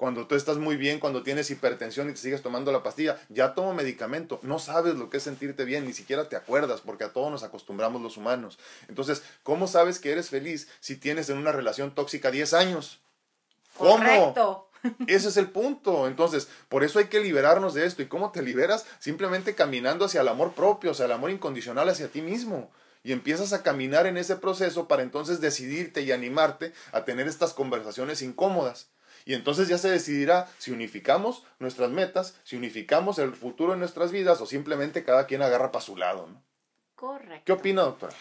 S1: cuando tú estás muy bien, cuando tienes hipertensión y te sigues tomando la pastilla, ya tomo medicamento, no sabes lo que es sentirte bien, ni siquiera te acuerdas, porque a todos nos acostumbramos los humanos. Entonces, ¿cómo sabes que eres feliz si tienes en una relación tóxica 10 años? ¿Cómo? Correcto. Ese es el punto. Entonces, por eso hay que liberarnos de esto. ¿Y cómo te liberas? Simplemente caminando hacia el amor propio, hacia el amor incondicional hacia ti mismo y empiezas a caminar en ese proceso para entonces decidirte y animarte a tener estas conversaciones incómodas. Y entonces ya se decidirá si unificamos nuestras metas, si unificamos el futuro en nuestras vidas o simplemente cada quien agarra para su lado. ¿no?
S2: Correcto.
S1: ¿Qué opina, doctora?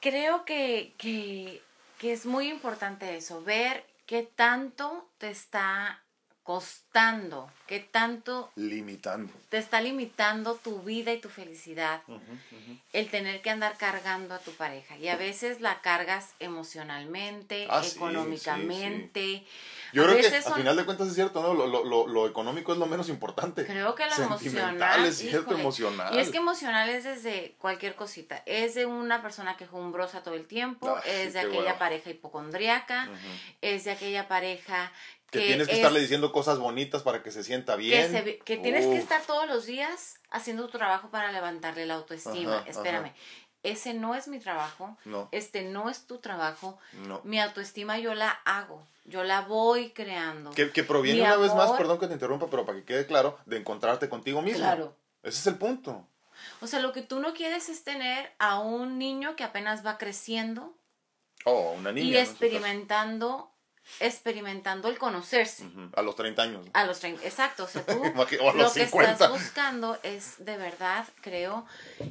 S2: Creo que, que, que es muy importante eso, ver qué tanto te está costando, qué tanto
S1: limitando.
S2: Te está limitando tu vida y tu felicidad. El tener que andar cargando a tu pareja. Y a veces la cargas emocionalmente, ah, económicamente.
S1: Yo creo que a final de cuentas es cierto, ¿no? Lo, lo, lo, económico es lo menos importante.
S2: Creo que lo emocional.
S1: es cierto, emocional.
S2: Y es que emocional es desde cualquier cosita. Es de una persona que jumbrosa todo el tiempo, es de aquella pareja hipocondriaca, es de aquella pareja
S1: que, tienes que estarle diciendo cosas bonitas para que se sienta bien.
S2: Que, tienes que estar todos los días haciendo tu trabajo para levantarle la autoestima. Espérame. ese no es mi trabajo, no. este no es tu trabajo, no. mi autoestima yo la hago, yo la voy creando.
S1: Que, que proviene una vez más, perdón que te interrumpa, pero para que quede claro, de encontrarte contigo mismo. Claro. Ese es el punto.
S2: O sea, lo que tú no quieres es tener a un niño que apenas va creciendo.
S1: Oh, una niña.
S2: Y experimentando experimentando el conocerse.
S1: A los 30 años.
S2: A los 30, exacto. O sea, tú lo que estás buscando es de verdad, creo,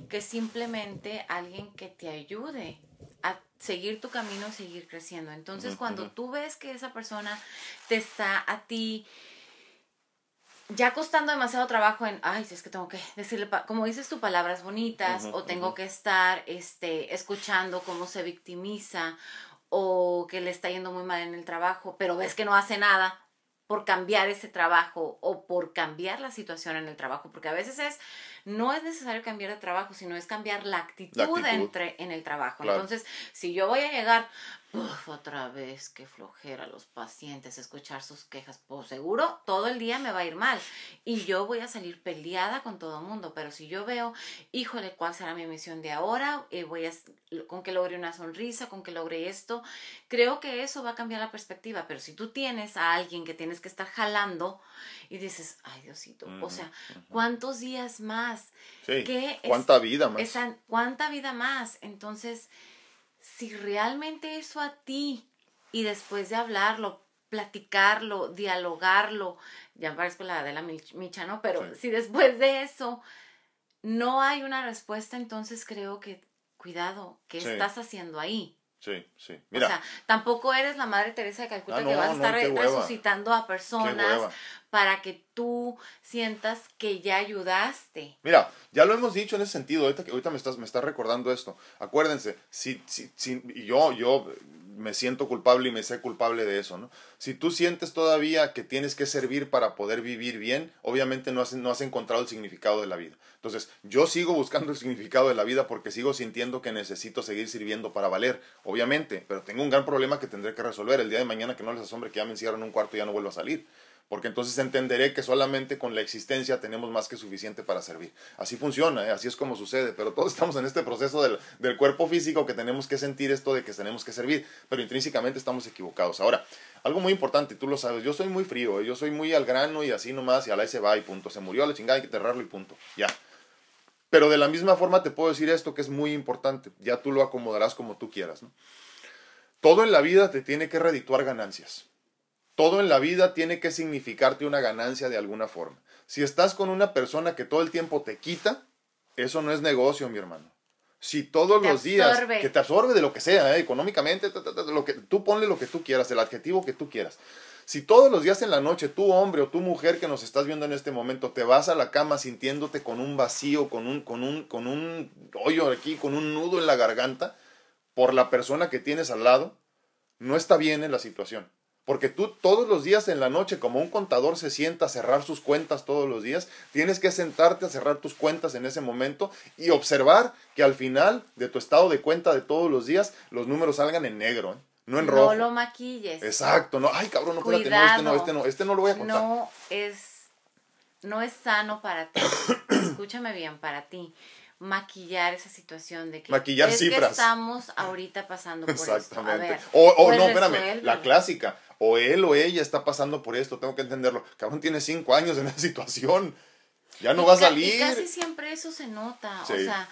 S2: que simplemente alguien que te ayude a seguir tu camino, seguir creciendo. Entonces, cuando tú ves que esa persona te está a ti ya costando demasiado trabajo en, ay, si es que tengo que decirle, como dices tú, palabras bonitas, o tengo que estar este, escuchando cómo se victimiza, o que le está yendo muy mal en el trabajo, pero ves que no hace nada por cambiar ese trabajo o por cambiar la situación en el trabajo, porque a veces es, no es necesario cambiar de trabajo, sino es cambiar la actitud, Entre, en el trabajo. Entonces, si yo voy a llegar, Uf, otra vez, qué flojera los pacientes escuchar sus quejas. Pues seguro todo el día me va a ir mal y yo voy a salir peleada con todo el mundo. Pero si yo veo, híjole, ¿cuál será mi misión de ahora? Eh, voy a, con que logre una sonrisa, con que logre esto. Creo que eso va a cambiar la perspectiva. Pero si tú tienes a alguien que tienes que estar jalando y dices, ay Diosito, o sea, ¿cuántos días más?
S1: Sí, ¿Cuánta vida más?
S2: ¿Cuánta vida más? Entonces si realmente eso a ti y después de hablarlo, platicarlo, dialogarlo, ya parezco la de la Micha, ¿no? Pero si después de eso no hay una respuesta, entonces creo que, cuidado, ¿qué estás haciendo ahí?
S1: Sí, sí. Mira. O sea,
S2: tampoco eres la Madre Teresa de Calcuta ah, que vas a estar resucitando a personas para que tú sientas que ya ayudaste.
S1: Mira, ya lo hemos dicho en ese sentido, ahorita, ahorita me, estás, me estás recordando esto. Acuérdense, si, si, si, yo, yo me siento culpable y me sé culpable de eso, ¿no? Si tú sientes todavía que tienes que servir para poder vivir bien, obviamente no has, no has encontrado el significado de la vida. Entonces, yo sigo buscando el significado de la vida porque sigo sintiendo que necesito seguir sirviendo para valer, obviamente, pero tengo un gran problema que tendré que resolver el día de mañana que no les asombre que ya me encierran en un cuarto y ya no vuelvo a salir porque entonces entenderé que solamente con la existencia tenemos más que suficiente para servir. Así funciona, ¿eh? así es como sucede, pero todos estamos en este proceso del, del, cuerpo físico que tenemos que sentir esto de que tenemos que servir, pero intrínsecamente estamos equivocados. Ahora, algo muy importante, tú lo sabes, yo soy muy frío, ¿eh? yo soy muy al grano y así nomás, y a la se va y punto, se murió a la chingada, hay que enterrarlo y punto, ya. Pero de la misma forma te puedo decir esto que es muy importante, ya tú lo acomodarás como tú quieras. Todo en la vida te tiene que redituar ganancias. Todo en la vida tiene que significarte una ganancia de alguna forma. Si estás con una persona que todo el tiempo te quita, eso no es negocio, mi hermano. Si todos los días que te absorbe de lo que sea, ¿eh? económicamente, lo que tú ponle lo que tú quieras, el adjetivo que tú quieras. Si todos los días en la noche, tú hombre o tú mujer que nos estás viendo en este momento, te vas a la cama sintiéndote con un vacío, con un, con un, con un hoyo aquí, con un nudo en la garganta, por la persona que tienes al lado, no está bien en la situación. Porque tú todos los días en la noche, como un contador se sienta a cerrar sus cuentas todos los días, tienes que sentarte a cerrar tus cuentas en ese momento y observar que al final de tu estado de cuenta de todos los días, los números salgan en negro, ¿eh? no en rojo.
S2: No lo maquilles.
S1: Exacto, no, ay cabrón, no, espérate, no, este no, este no, este no lo voy a contar.
S2: No es, no es sano para ti. Escúchame bien, para ti maquillar esa situación de que
S1: maquillar
S2: es
S1: cifras.
S2: que estamos ahorita pasando por
S1: Exactamente. o, o no, espérame, la clásica o él o ella está pasando por esto, tengo que entenderlo. Cabrón tiene cinco años en esa situación. Ya no va a salir. Y
S2: casi siempre eso se nota. O sea,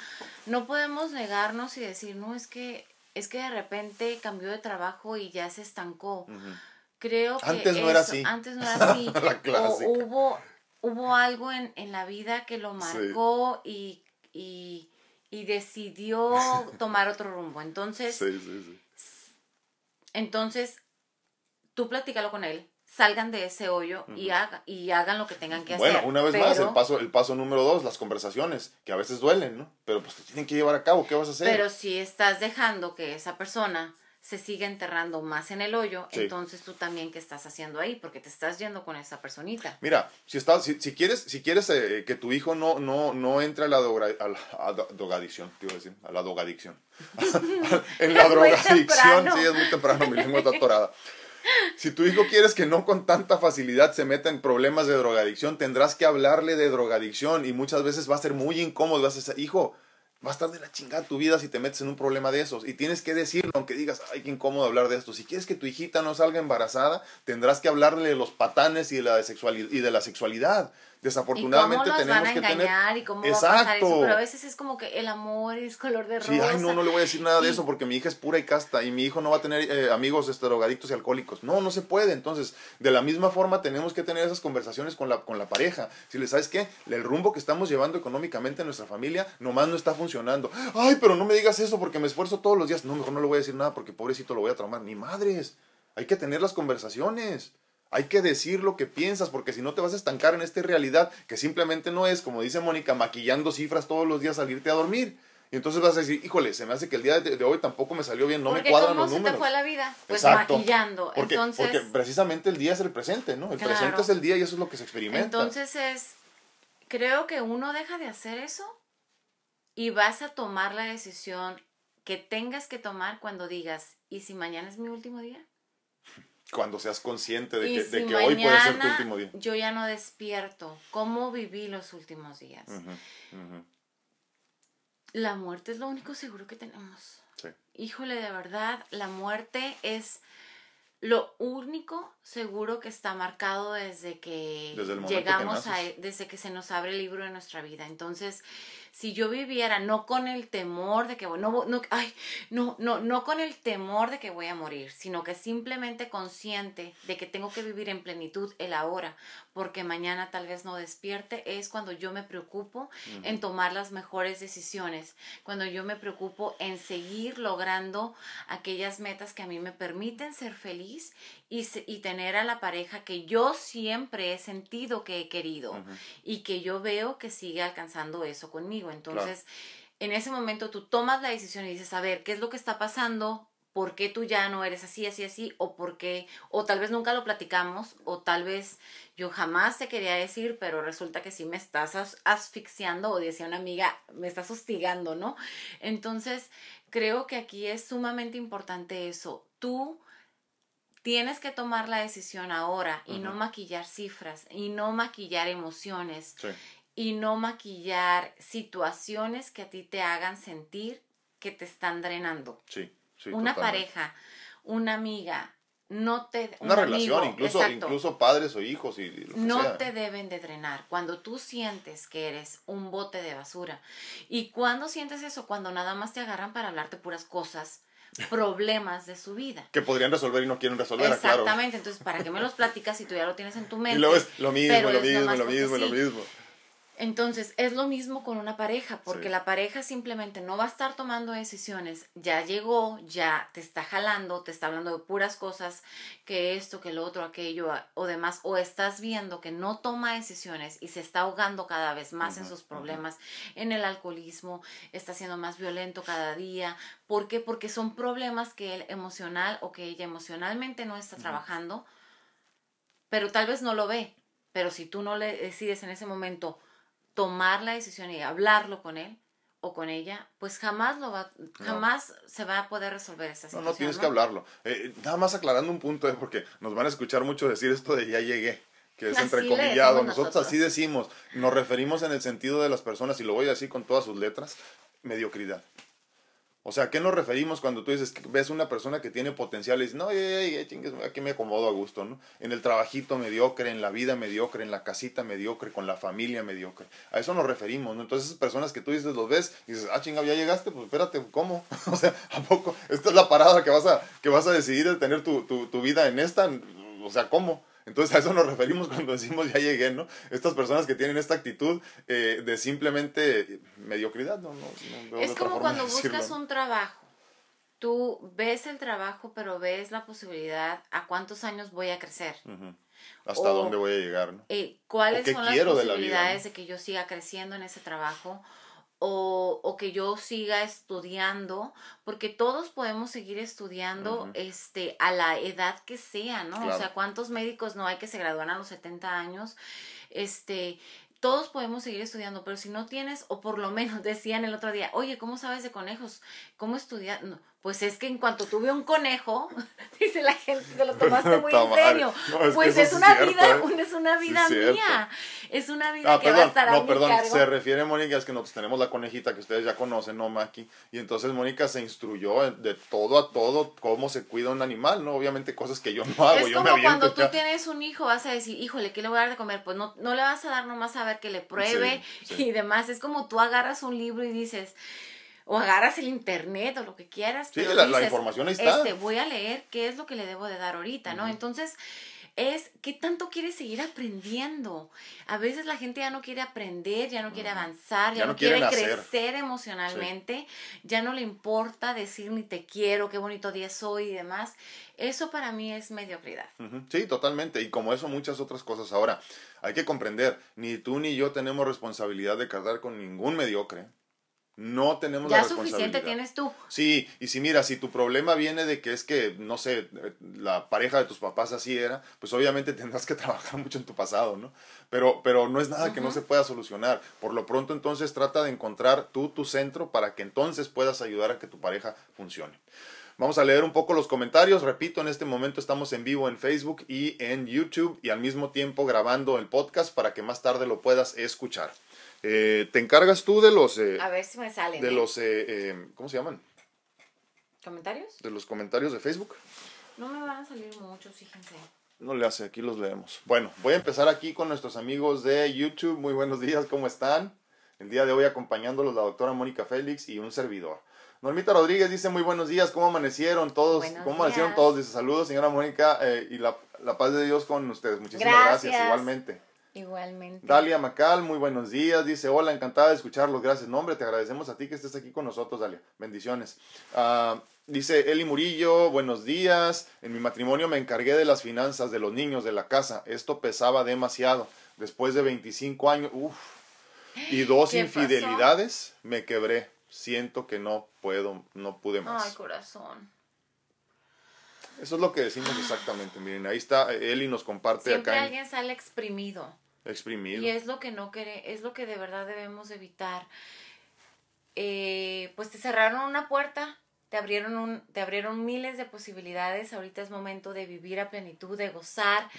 S2: no podemos negarnos y decir, no, es que, es que de repente cambió de trabajo y ya se estancó. Creo que
S1: antes no era así.
S2: Antes no era así. o hubo, hubo algo en, en, la vida que lo marcó y, y, y, decidió tomar otro rumbo. Entonces, entonces tú platícalo con él, salgan de ese hoyo y, haga, y hagan lo que tengan que
S1: hacer.
S2: Bueno,
S1: una vez más, el paso, el paso número dos, las conversaciones, que a veces duelen, ¿no? Pero pues te tienen que llevar a cabo, ¿qué vas a hacer?
S2: Pero si estás dejando que esa persona se siga enterrando más en el hoyo, entonces tú también qué estás haciendo ahí, porque te estás yendo con esa personita.
S1: Mira, si estás, si, quieres, si quieres eh, que tu hijo no, no, no entre a la, a la, drogadicción, te iba a decir, a la drogadicción. en la drogadicción, sí, es muy temprano, mi lengua está atorada. Si tu hijo quieres que no con tanta facilidad se meta en problemas de drogadicción, tendrás que hablarle de drogadicción y muchas veces va a ser muy incómodo. Vas a decir, hijo, Va a estar de la chingada tu vida si te metes en un problema de esos. Y tienes que decirlo, aunque digas, ay, qué incómodo hablar de esto. Si quieres que tu hijita no salga embarazada, tendrás que hablarle de los patanes y de la, sexualidad, y de la sexualidad desafortunadamente
S2: ¿Y tenemos que engañar y cómo Exacto. Va a pasar eso? Pero a veces es como que el amor es color de rosa. Sí,
S1: ay, no, no le voy a decir nada de eso porque mi hija es pura y casta y mi hijo no va a tener eh, amigos este, drogadictos y alcohólicos. No, no se puede. Entonces, de la misma forma tenemos que tener esas conversaciones con la, con la pareja. Si le sabes qué, el rumbo que estamos llevando económicamente en nuestra familia nomás no está funcionando. Ay, pero no me digas eso porque me esfuerzo todos los días. No, mejor no le voy a decir nada porque pobrecito lo voy a traumar. Ni madres. Hay que tener las conversaciones. Hay que decir lo que piensas, porque si no te vas a estancar en esta realidad que simplemente no es, como dice Mónica, maquillando cifras todos los días al irte a dormir. Y entonces vas a decir, híjole, se me hace que el día de, hoy tampoco me salió bien, no me cuadran los números.
S2: se te fue la vida? Pues maquillando.
S1: Porque,
S2: entonces,
S1: porque precisamente el día es el presente, ¿no? El presente es el día y eso es lo que se experimenta.
S2: Entonces es, creo que uno deja de hacer eso y vas a tomar la decisión que tengas que tomar cuando digas, ¿y si mañana es mi último día?
S1: Cuando seas consciente de que, de que hoy puede ser tu último día.
S2: Yo ya no despierto. ¿Cómo viví los últimos días? La muerte es lo único seguro que tenemos. Sí. Híjole, de verdad, la muerte es lo único seguro que está marcado desde que llegamos a, desde que se nos abre el libro de nuestra vida. Entonces, si yo viviera no con el temor de que no, no, ay, no, no, no con el temor de que voy a morir, sino que simplemente consciente de que tengo que vivir en plenitud el ahora, porque mañana tal vez no despierte, es cuando yo me preocupo en tomar las mejores decisiones, cuando yo me preocupo en seguir logrando aquellas metas que a mí me permiten ser feliz y, y tener a la pareja que yo siempre he sentido que he querido y que yo veo que sigue alcanzando eso conmigo. Entonces, en ese momento tú tomas la decisión y dices, a ver, ¿qué es lo que está pasando? ¿Por qué tú ya no eres así, así, así? O por qué, o tal vez nunca lo platicamos, o tal vez yo jamás te quería decir, pero resulta que sí me estás asfixiando, o decía una amiga, me estás hostigando, ¿no? Entonces, creo que aquí es sumamente importante eso. Tú tienes que tomar la decisión ahora y no maquillar cifras y no maquillar emociones y no maquillar situaciones que a ti te hagan sentir que te están drenando.
S1: Sí, sí.
S2: Una pareja, una amiga, no te
S1: una relación incluso incluso padres o hijos y lo que
S2: no te deben de drenar cuando tú sientes que eres un bote de basura y cuando sientes eso cuando nada más te agarran para hablarte puras cosas problemas de su vida.
S1: Que podrían resolver y no quieren resolver,
S2: Exactamente, entonces, ¿para qué me los platicas si tú ya lo tienes en tu mente?
S1: Y luego es lo mismo, lo mismo, lo mismo, lo mismo.
S2: Entonces, es lo mismo con una pareja, porque la pareja simplemente no va a estar tomando decisiones, ya llegó, ya te está jalando, te está hablando de puras cosas, que esto, que lo otro, aquello o demás, o estás viendo que no toma decisiones y se está ahogando cada vez más en sus problemas, en el alcoholismo, está siendo más violento cada día. ¿Por qué? Porque son problemas que él emocional o que ella emocionalmente no está trabajando, pero tal vez no lo ve. Pero si tú no le decides en ese momento, tomar la decisión y hablarlo con él o con ella, pues jamás lo va, jamás se va a poder resolver esa situación.
S1: No, no tienes que hablarlo. Eh, nada más aclarando un punto, eh, porque nos van a escuchar mucho decir esto de ya llegué que es entrecomillado. Nosotros, nosotros así decimos, nos referimos en el sentido de las personas, y lo voy a decir con todas sus letras, mediocridad. O sea, ¿a qué nos referimos cuando tú dices que ves una persona que tiene potencial y dices, no, aquí me acomodo a gusto, ¿no? En el trabajito mediocre, en la vida mediocre, en la casita mediocre, con la familia mediocre. A eso nos referimos, ¿no? Entonces, esas personas que tú dices, los ves y dices, ah, chingado, ya llegaste, pues espérate, ¿cómo? o sea, ¿a poco? Esta es la parada que vas a, que vas a decidir de tener tu, tu, tu vida en esta, o sea, ¿cómo? Entonces a eso nos referimos cuando decimos ya llegué, ¿no? Estas personas que tienen esta actitud eh, de simplemente mediocridad, ¿no? no,
S2: es como cuando buscas un trabajo. Tú ves el trabajo, pero ves la posibilidad a cuántos años voy a crecer.
S1: Hasta dónde voy a llegar, ¿no?
S2: Eh, ¿Cuáles son las posibilidades de, de que yo siga creciendo en ese trabajo? O, o, que yo siga estudiando, porque todos podemos seguir estudiando este, a la edad que sea, ¿no? O sea, ¿cuántos médicos no hay que se gradúan a los 70 años? Este, todos podemos seguir estudiando, pero si no tienes, o por lo menos decían el otro día, oye, ¿cómo sabes de conejos? ¿Cómo estudiar? Pues es que en cuanto tuve un conejo, dice la gente, te lo tomaste muy en serio. pues es, una vida, ¿eh? es una vida mía. Es una vida ah, que va a estar
S1: No, perdón, se refiere Mónica, es que nosotros tenemos la conejita que ustedes ya conocen, ¿no, Maki? Y entonces Mónica se instruyó de todo a todo cómo se cuida un animal, ¿no? Obviamente cosas que yo no hago, es yo
S2: como cuando tú tienes un hijo, vas a decir, híjole, ¿qué le voy a dar de comer? Pues no, no le vas a dar nomás a ver que le pruebe y demás. Es como tú agarras un libro y dices o agarras el internet o lo que quieras.
S1: Sí, la, información ahí está.
S2: Este, voy a leer qué es lo que le debo de dar ahorita, ¿no? Entonces, es qué tanto quieres seguir aprendiendo. A veces la gente ya no quiere aprender, ya no quiere avanzar, ya, no quiere crecer emocionalmente, ya no le importa decir ni te quiero, qué bonito día soy y demás. Eso para mí es mediocridad.
S1: Sí, totalmente. Y como eso, muchas otras cosas. Ahora, hay que comprender, ni tú ni yo tenemos responsabilidad de cargar con ningún mediocre. No tenemos
S2: ya la responsabilidad. suficiente tienes tú.
S1: Sí, y si mira, si tu problema viene de que es que, no sé, la pareja de tus papás así era, pues obviamente tendrás que trabajar mucho en tu pasado, ¿no? Pero, pero no es nada que no se pueda solucionar. Por lo pronto entonces trata de encontrar tú tu centro para que entonces puedas ayudar a que tu pareja funcione. Vamos a leer un poco los comentarios. Repito, en este momento estamos en vivo en Facebook y en YouTube y al mismo tiempo grabando el podcast para que más tarde lo puedas escuchar. Eh, ¿Te encargas tú de los...
S2: Eh, a ver si me salen.
S1: De ¿eh? los... Eh, ¿Cómo se llaman?
S2: ¿Comentarios?
S1: De los comentarios de Facebook.
S2: No me van a salir muchos, fíjense.
S1: No le hace, aquí los leemos. Bueno, voy a empezar aquí con nuestros amigos de YouTube. Muy buenos días, ¿cómo están? El día de hoy acompañándolos la doctora Mónica Félix y un servidor. Normita Rodríguez dice muy buenos días, ¿cómo amanecieron todos? ¿Cómo amanecieron todos? Dice saludos, señora Mónica, y la, paz de Dios con ustedes. Muchísimas gracias igualmente.
S2: Igualmente.
S1: Dalia Macal, muy buenos días. Dice, hola, encantada de escucharlos. Gracias. nombre te agradecemos a ti que estés aquí con nosotros, Dalia. Bendiciones. Ah, dice Eli Murillo, buenos días. En mi matrimonio me encargué de las finanzas de los niños de la casa. Esto pesaba demasiado. Después de 25 años, uff. Y dos infidelidades, me quebré. Siento que no puedo, no pude más.
S2: Ay, corazón.
S1: Eso es lo que decimos exactamente. Miren, ahí está, Eli nos comparte
S2: Siempre acá. alguien sale exprimido.
S1: Exprimido.
S2: Y es lo que no quiere, es lo que de verdad debemos evitar. Eh, pues te cerraron una puerta, te abrieron, un, te abrieron miles de posibilidades. Ahorita es momento de vivir a plenitud, de gozar,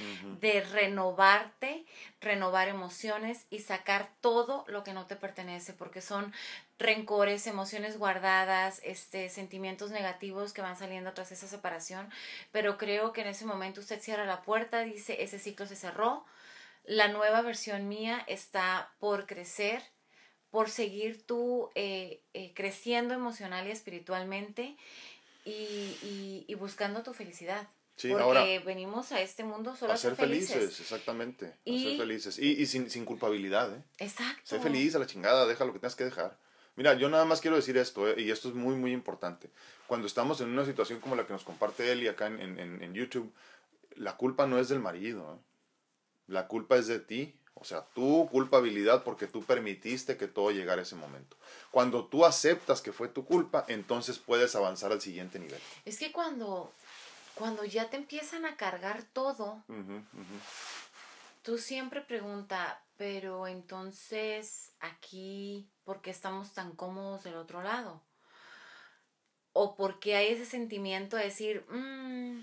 S2: de renovarte, renovar emociones y sacar todo lo que no te pertenece, porque son rencores, emociones guardadas, este, sentimientos negativos que van saliendo tras esa separación. Pero creo que en ese momento usted cierra la puerta, dice, ese ciclo se cerró la nueva versión mía está por crecer, por seguir tú eh, eh, creciendo emocional y espiritualmente y, buscando tu felicidad. Sí, Porque venimos a este mundo solo a, ser, felices.
S1: exactamente. Y, a ser felices. Y, sin, sin, culpabilidad, ¿eh?
S2: Exacto.
S1: Sé feliz a la chingada, deja lo que tengas que dejar. Mira, yo nada más quiero decir esto, ¿eh? y esto es muy, muy importante. Cuando estamos en una situación como la que nos comparte Eli acá en, en, en YouTube, la culpa no es del marido, ¿eh? La culpa es de ti, o sea, tu culpabilidad porque tú permitiste que todo llegara a ese momento. Cuando tú aceptas que fue tu culpa, entonces puedes avanzar al siguiente nivel.
S2: Es que cuando, cuando ya te empiezan a cargar todo, tú siempre preguntas, pero entonces aquí, ¿por qué estamos tan cómodos del otro lado? O por qué hay ese sentimiento de decir, mmm,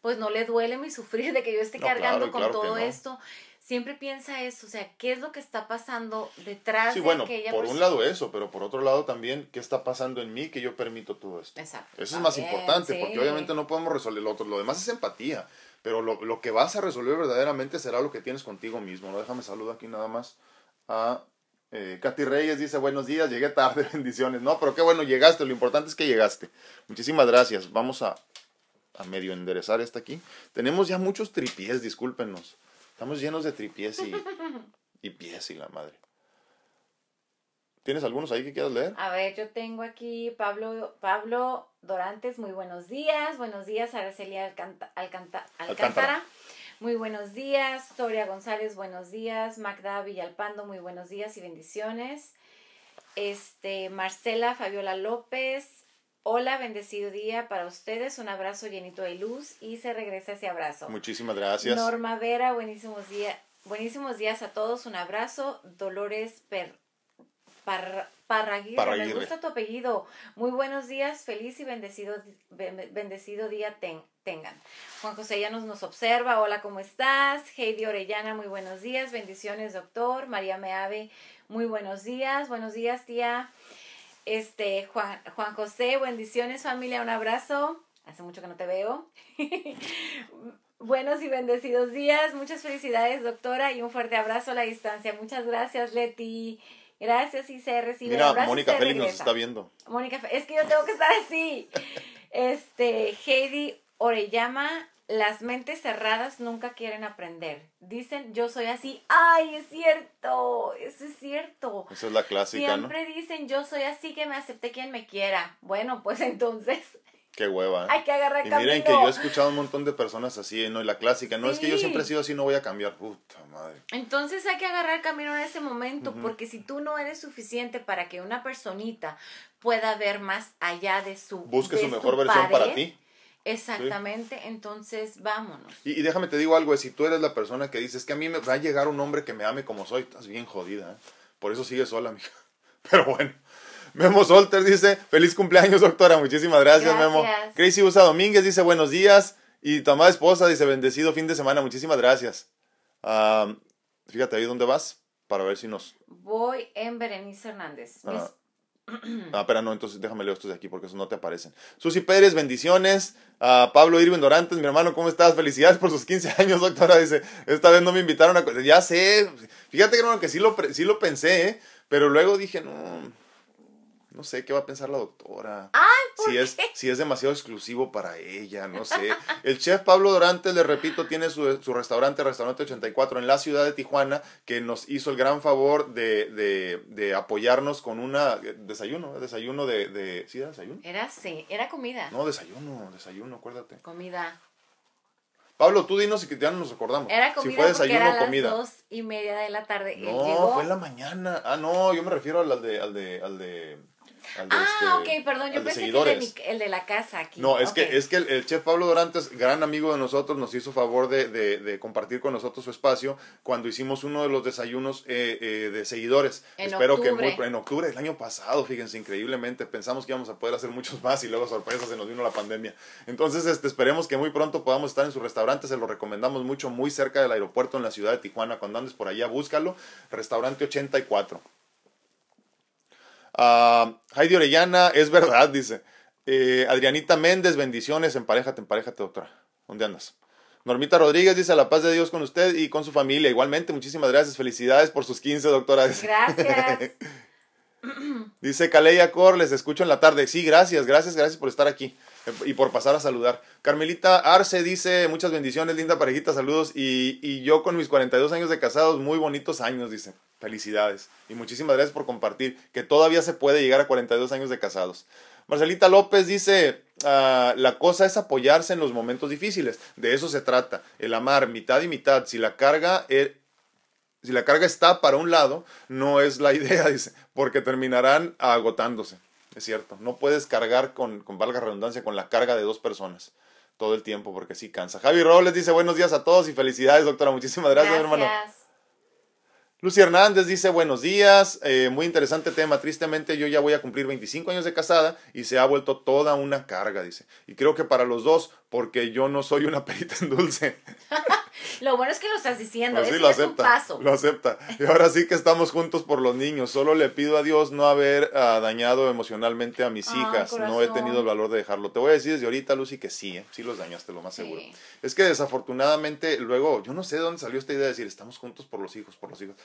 S2: pues no le duele mi sufrir de que yo esté cargando con todo esto. Siempre piensa eso, o sea, ¿qué es lo que está pasando detrás
S1: sí, bueno, por un lado eso, pero por otro lado también, ¿qué está pasando en mí que yo permito todo esto? Exacto. Eso es más importante, porque obviamente no podemos resolver lo otro. Lo demás es empatía, pero lo, lo, que vas a resolver verdaderamente será lo que tienes contigo mismo. ¿no? Déjame saludar aquí nada más a eh, Katy Reyes dice, buenos días, llegué tarde, bendiciones. No, pero qué bueno, llegaste, lo importante es que llegaste. Muchísimas gracias. Vamos a a medio enderezar esta aquí. Tenemos ya muchos tripiés, discúlpenos. Estamos llenos de tripiés y, y pies y la madre. ¿Tienes algunos ahí que quieras leer?
S2: A ver, yo tengo aquí Pablo, Pablo Dorantes, muy buenos días. Buenos días, Araceli Alcántara. Muy buenos días. Soria González, buenos días. Magda Villalpando, muy buenos días y bendiciones. Este, Marcela Fabiola López, Hola, bendecido día para ustedes. Un abrazo llenito de luz y se regresa ese abrazo.
S1: Muchísimas gracias.
S2: Norma Vera, buenísimos días. Buenísimos días a todos. Un abrazo. Dolores per, Parraguirre, me gusta tu apellido. Muy buenos días, feliz y bendecido, bendecido día tengan. Juan José ya nos, nos observa, hola, ¿cómo estás? Heidi Orellana, muy buenos días, bendiciones, doctor. María Meave, muy buenos días, buenos días, tía. Este, Juan, Juan José, bendiciones, familia, un abrazo. Hace mucho que no te veo. Buenos y bendecidos días, muchas felicidades, doctora, y un fuerte abrazo a la distancia. Muchas gracias, Leti. Gracias y se recibe.
S1: Mira, Mónica Félix nos está viendo.
S2: Mónica, es que yo tengo que estar así. Este, Heidi Orellama, las mentes cerradas nunca quieren aprender. Dicen, yo soy así. ¡Ay, es cierto! Eso es cierto.
S1: Esa es la clásica,
S2: Siempre dicen, yo soy así, que me acepte quien me quiera. Bueno, pues entonces
S1: Qué hueva.
S2: ¿eh? Hay que agarrar
S1: y miren que yo he escuchado un montón de personas así, ¿no? Y la clásica, no es que yo siempre he sido así, no voy a cambiar. Puta madre.
S2: Entonces hay que agarrar camino en ese momento, porque si tú no eres suficiente para que una personita pueda ver más allá de su.
S1: Busque su mejor versión para ti.
S2: Exactamente, entonces vámonos.
S1: Y, y, déjame te digo algo, si tú eres la persona que dices que a mí me va a llegar un hombre que me ame como soy, estás bien jodida. ¿eh? Por eso sigue sola, mija. Pero bueno. Memo Solter dice, feliz cumpleaños, doctora. Muchísimas gracias, Memo. Crazy Usa Domínguez dice, buenos días. Y tu amada esposa dice, bendecido fin de semana. Muchísimas gracias. fíjate ahí dónde vas para ver si nos...
S2: Voy en Berenice Hernández.
S1: Ah. ah, espera, no, entonces déjame leer estos de aquí porque esos no te aparecen. Susi Pérez, bendiciones. a Pablo Irving Dorantes, mi hermano, ¿cómo estás? Felicidades por sus 15 años, doctora. Dice, esta vez no me invitaron a... Ya sé, fíjate que, que sí, lo, sí lo pensé, ¿eh? pero luego dije, no, no sé qué va a pensar la doctora. si es si es demasiado exclusivo para ella, no sé. El chef Pablo Dorante, le repito, tiene su, su restaurante, Restaurante 84, en la ciudad de Tijuana, que nos hizo el gran favor de, de, de apoyarnos con una desayuno, desayuno de, de ¿sí era desayuno?
S2: Era sí, era comida.
S1: No, desayuno, desayuno, acuérdate.
S2: Comida.
S1: Pablo, tú dinos y que ya no nos acordamos.
S2: Era comida
S1: si fue desayuno
S2: era comida. dos y media de la tarde.
S1: No, fue en la mañana. Ah, no, yo me refiero al de, al de, al de
S2: ah, este, ok, perdón, yo pensé que el de, el de, la casa aquí.
S1: No, es que, es que el, chef Pablo Dorantes, gran amigo de nosotros, nos hizo favor de, de, compartir con nosotros su espacio cuando hicimos uno de los desayunos eh, eh, de seguidores.
S2: En
S1: Espero
S2: octubre.
S1: que en octubre del año pasado, fíjense, increíblemente, pensamos que íbamos a poder hacer muchos más y luego sorpresa se nos vino la pandemia. Entonces, este, esperemos que muy pronto podamos estar en su restaurante, se lo recomendamos mucho, muy cerca del aeropuerto en la ciudad de Tijuana. Cuando andes por allá, búscalo, restaurante 84. Uh, Heidi Orellana, es verdad, dice. Eh, Adrianita Méndez, bendiciones, emparejate, emparejate, doctora. ¿Dónde andas? Normita Rodríguez dice, la paz de Dios con usted y con su familia. Igualmente, muchísimas gracias, felicidades por sus 15, doctora.
S2: Gracias.
S1: dice Caleya Cor, les escucho en la tarde. Sí, gracias, gracias, gracias por estar aquí y por pasar a saludar. Carmelita Arce dice, muchas bendiciones, linda parejita, saludos. Y, y yo con mis 42 años de casados, muy bonitos años, dice. Felicidades. Y muchísimas gracias por compartir que todavía se puede llegar a 42 años de casados. Marcelita López dice, ah, la cosa es apoyarse en los momentos difíciles. De eso se trata. El amar mitad y mitad. Si la carga, eh, si la carga está para un lado, no es la idea, dice, porque terminarán agotándose. Es cierto. No puedes cargar con, con valga redundancia, con la carga de dos personas todo el tiempo, porque sí cansa. Javi Robles dice, buenos días a todos y felicidades, doctora. Muchísimas gracias. hermano. Lucy Hernández dice buenos días, eh, muy interesante tema, tristemente yo ya voy a cumplir 25 años de casada y se ha vuelto toda una carga, dice. Y creo que para los dos, porque yo no soy una perita en dulce.
S2: Lo bueno es que lo estás diciendo, pues lo acepta, es paso.
S1: Lo acepta. Y ahora sí que estamos juntos por los niños. Solo le pido a Dios no haber ah, dañado emocionalmente a mis hijas. No he tenido el valor de dejarlo. Te voy a decir desde ahorita, Lucy, que sí, ¿eh? sí los dañaste, lo más seguro. Es que desafortunadamente luego, yo no sé de dónde salió esta idea de decir, estamos juntos por los hijos, por los hijos.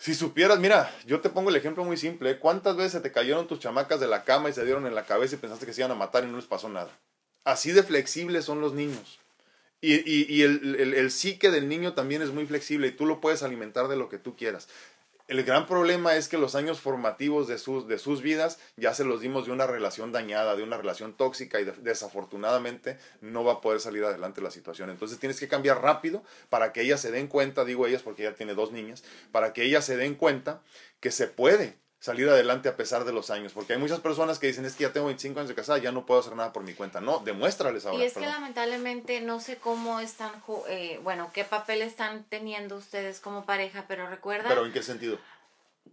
S1: Si supieras, mira, yo te pongo el ejemplo muy simple. ¿eh? ¿Cuántas veces se te cayeron tus chamacas de la cama y se dieron en la cabeza y pensaste que se iban a matar y no les pasó nada? Así de flexibles son los niños. Y, y, y el, el, el, psique del niño también es muy flexible y tú lo puedes alimentar de lo que tú quieras. El gran problema es que los años formativos de sus, de sus vidas ya se los dimos de una relación dañada, de una relación tóxica y desafortunadamente no va a poder salir adelante la situación. Entonces tienes que cambiar rápido para que ellas se den cuenta, digo ellas porque ella tiene dos niñas, para que ellas se den cuenta que se puede salir adelante a pesar de los años. Porque hay muchas personas que dicen, es que ya tengo 25 años de casada, ya no puedo hacer nada por mi cuenta. No, demuéstrales ahora.
S2: Y es que lamentablemente no sé cómo están, eh, bueno, qué papel están teniendo ustedes como pareja, pero recuerda...
S1: ¿Pero en qué sentido?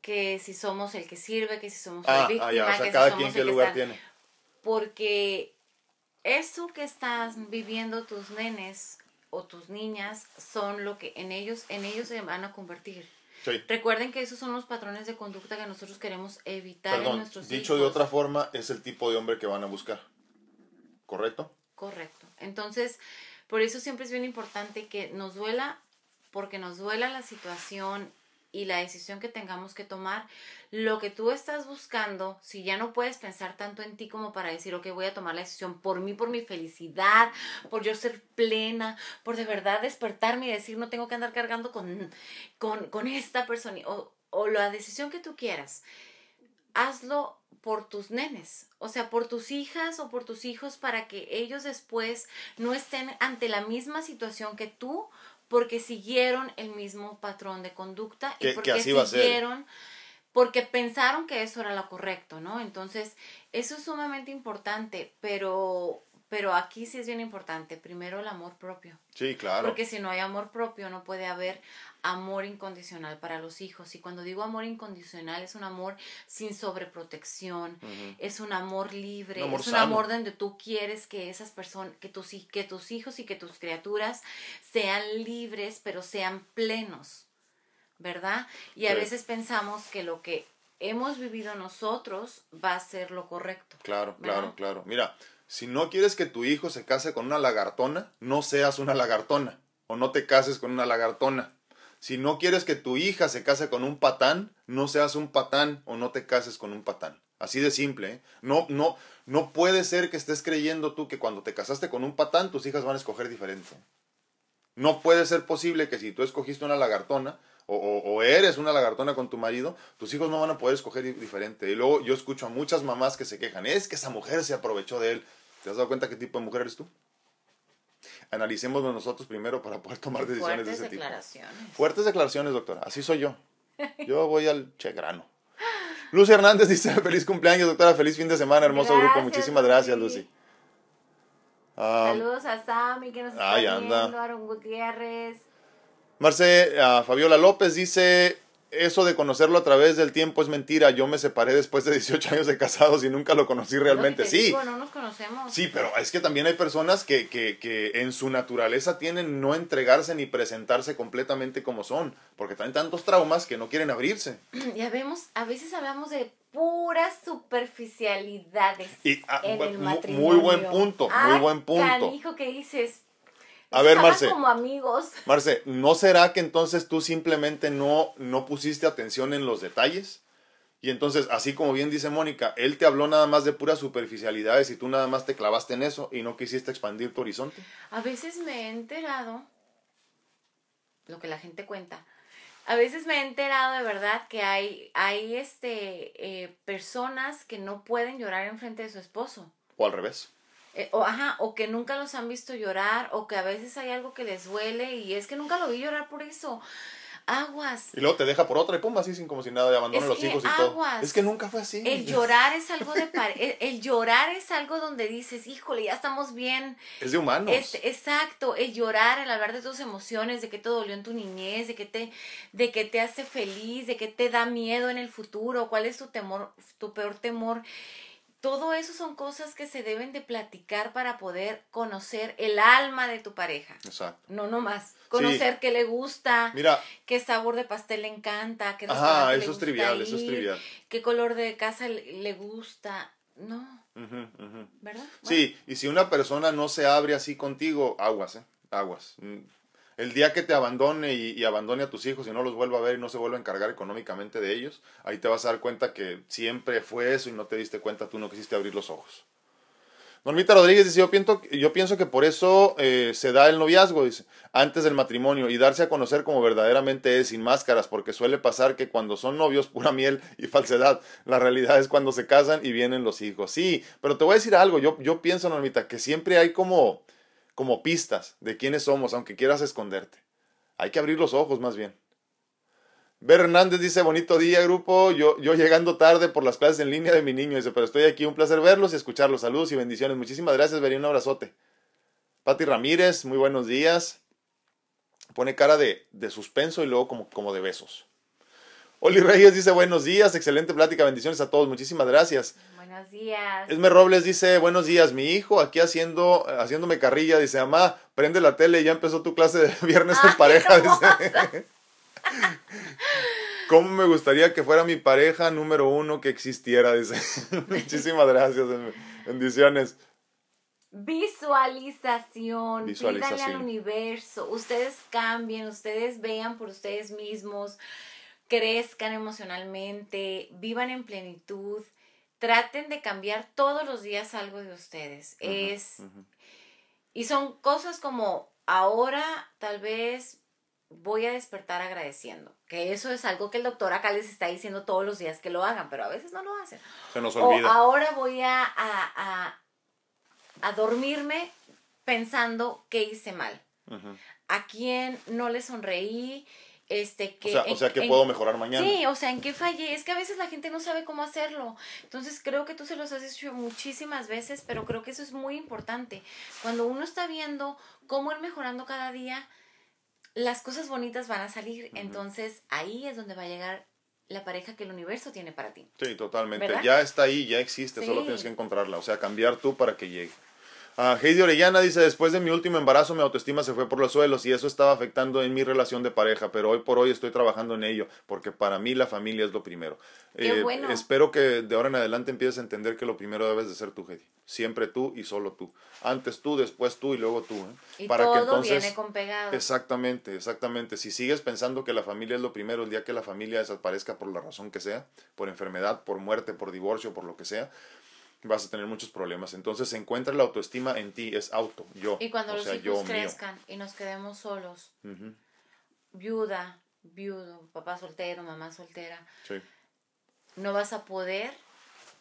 S2: que si somos el que sirve, que si somos ah, víctima, ah, que cada quien qué lugar tiene. Porque eso que estás viviendo tus nenes o tus niñas son lo que en ellos, en ellos se van a convertir. Recuerden que esos son los patrones de conducta que nosotros queremos evitar en nuestros
S1: dicho de otra forma, es el tipo de hombre que van a buscar. ¿Correcto?
S2: Correcto. Entonces, por eso siempre es bien importante que nos duela, porque nos duela la situación y la decisión que tengamos que tomar, lo que tú estás buscando, si ya no puedes pensar tanto en ti como para decir, ok, voy a tomar la decisión por mí, por mi felicidad, por yo ser plena, por de verdad despertarme y decir, no tengo que andar cargando con, con, con esta persona, o, o la decisión que tú quieras, hazlo por tus nenes, o sea, por tus hijas o por tus hijos para que ellos después no estén ante la misma situación que tú porque siguieron el mismo patrón de conducta y porque siguieron porque pensaron que eso era lo correcto, ¿no? Entonces, eso es sumamente importante, pero pero aquí sí es bien importante, primero el amor propio.
S1: Sí, claro.
S2: Porque si no hay amor propio, no puede haber amor incondicional para los hijos. Y cuando digo amor incondicional, es un amor sin sobreprotección, es un amor libre, es un amor donde tú quieres que esas personas, que tus, que tus hijos y que tus criaturas sean libres, pero sean plenos, ¿verdad? Y a veces pensamos que lo que hemos vivido nosotros va a ser lo correcto.
S1: Claro, claro, claro. Mira, si no quieres que tu hijo se case con una lagartona, no seas una lagartona o no te cases con una lagartona. Si no quieres que tu hija se case con un patán, no seas un patán o no te cases con un patán. Así de simple. ¿eh? No, no, no puede ser que estés creyendo tú que cuando te casaste con un patán, tus hijas van a escoger diferente. No puede ser posible que si tú escogiste una lagartona, o, o, eres una lagartona con tu marido, tus hijos no van a poder escoger diferente. Y luego yo escucho a muchas mamás que se quejan, es que esa mujer se aprovechó de él. ¿Te has dado cuenta qué tipo de mujer eres tú? Analicémonos nosotros primero para poder tomar decisiones de ese declaraciones. tipo. Fuertes declaraciones, doctora. Así soy yo. Yo voy al che grano. Lucy Hernández dice, feliz cumpleaños, doctora, feliz fin de semana, hermoso grupo. Muchísimas gracias, Lucy.
S2: Ah, Saludos a Sammy que nos está viendo, Aaron Gutiérrez.
S1: Marce, uh, Fabiola López dice, eso de conocerlo a través del tiempo es mentira. Yo me separé después de 18 años de casados y nunca lo conocí realmente. sí.
S2: no nos conocemos.
S1: Sí, pero es que también hay personas que, que, que, en su naturaleza tienen no entregarse ni presentarse completamente como son, porque traen tantos traumas que no quieren abrirse.
S2: Ya vemos, a veces hablamos de puras superficialidades y, ah, en el matrimonio.
S1: Muy buen punto, muy ah, buen punto.
S2: hijo que dices,
S1: a ver, Marce.
S2: como amigos.
S1: Marce, ¿no será que entonces tú simplemente no, no pusiste atención en los detalles? Y entonces, así como bien dice Mónica, él te habló nada más de puras superficialidades y tú nada más te clavaste en eso y no quisiste expandir tu horizonte.
S2: A veces me he enterado, lo que la gente cuenta, a veces me he enterado de verdad que hay, hay este, eh, personas que no pueden llorar en frente de su esposo.
S1: O al revés.
S2: Eh, o, ajá, o que nunca los han visto llorar, o que a veces hay algo que les duele y es que nunca lo vi llorar por eso. Aguas.
S1: Y luego te deja por otra y pum, así sin como si nada, a los hijos y aguas. todo. Es que nunca fue así.
S2: El llorar es algo de el, el, llorar es algo donde dices, híjole, ya estamos bien.
S1: Es de humanos.
S2: exacto, el llorar, el hablar de tus emociones, de que te dolió en tu niñez, de que te, de que te hace feliz, de que te da miedo en el futuro, cuál es tu temor, tu peor temor todo eso son cosas que se deben de platicar para poder conocer el alma de tu pareja.
S1: Exacto.
S2: No nomás. Conocer qué le gusta,
S1: Mira,
S2: qué sabor de pastel le encanta, qué
S1: Ajá, eso es trivial, eso es trivial.
S2: Qué color de casa le gusta. No. ¿Verdad?
S1: Sí, y si una persona no se abre así contigo, aguas, ¿eh? Aguas. El día que te abandone y, abandone a tus hijos y no los vuelva a ver y no se vuelva a encargar económicamente de ellos, ahí te vas a dar cuenta que siempre fue eso y no te diste cuenta, tú no quisiste abrir los ojos. Normita Rodríguez dice, yo pienso, yo pienso que por eso eh, se da el noviazgo, dice, antes del matrimonio y darse a conocer como verdaderamente es, sin máscaras, porque suele pasar que cuando son novios, pura miel y falsedad, la realidad es cuando se casan y vienen los hijos. Sí, pero te voy a decir algo, yo, yo pienso, Normita, que siempre hay como como pistas de quiénes somos, aunque quieras esconderte. Hay que abrir los ojos más bien. Ver Hernández dice, bonito día, grupo. Yo, yo llegando tarde por las clases en línea de mi niño. Dice, pero estoy aquí. Un placer verlos y escucharlos. Saludos y bendiciones. Muchísimas gracias, Veri. Un abrazote. Pati Ramírez, muy buenos días. Pone cara de, de suspenso y luego como, como de besos. Oli Reyes dice buenos días, excelente plática, bendiciones a todos, muchísimas gracias.
S2: Buenos días.
S1: Esme Robles dice buenos días, mi hijo aquí haciendo, haciéndome carrilla, dice mamá, prende la tele, ya empezó tu clase de viernes en pareja, dice. ¿Cómo me gustaría que fuera mi pareja número uno que existiera? Dice. Muchísimas gracias, bendiciones.
S2: Visualización, Visualización. al universo. Ustedes cambien, ustedes vean por ustedes mismos, crezcan emocionalmente, vivan en plenitud, traten de cambiar todos los días algo de ustedes. es y son cosas como ahora tal vez voy a despertar agradeciendo. Que eso es algo que el doctor acá les está diciendo todos los días que lo hagan, pero a veces no lo hacen.
S1: Se nos olvida.
S2: O ahora voy a, a, a, dormirme pensando que hice mal. A quién no le sonreí. Este, que,
S1: o sea, que puedo mejorar mañana.
S2: Sí, o sea, en qué fallé. Es que a veces la gente no sabe cómo hacerlo. Entonces creo que tú se los has dicho muchísimas veces, pero creo que eso es muy importante. Cuando uno está viendo cómo ir mejorando cada día, las cosas bonitas van a salir. Entonces ahí es donde va a llegar la pareja que el universo tiene para ti.
S1: Sí, totalmente. Ya está ahí, ya existe, solo tienes que encontrarla. O sea, cambiar tú para que llegue. Uh, Heidi Orellana dice, después de mi último embarazo mi autoestima se fue por los suelos y eso estaba afectando en mi relación de pareja, pero hoy por hoy estoy trabajando en ello, porque para mí la familia es lo primero.
S2: Qué eh, bueno.
S1: Espero que de ahora en adelante empieces a entender que lo primero debes de ser tú, Heidi. Siempre tú y solo tú. Antes tú, después tú y luego tú. ¿eh?
S2: Y para todo que entonces, viene con pegado.
S1: Exactamente, exactamente. Si sigues pensando que la familia es lo primero, el día que la familia desaparezca por la razón que sea, por enfermedad, por muerte, por divorcio, por lo que sea, vas a tener muchos problemas. Entonces se encuentra la autoestima en ti, es auto, yo.
S2: Y cuando los hijos crezcan y nos quedemos solos, viuda, viudo, papá soltero, mamá soltera, no vas a poder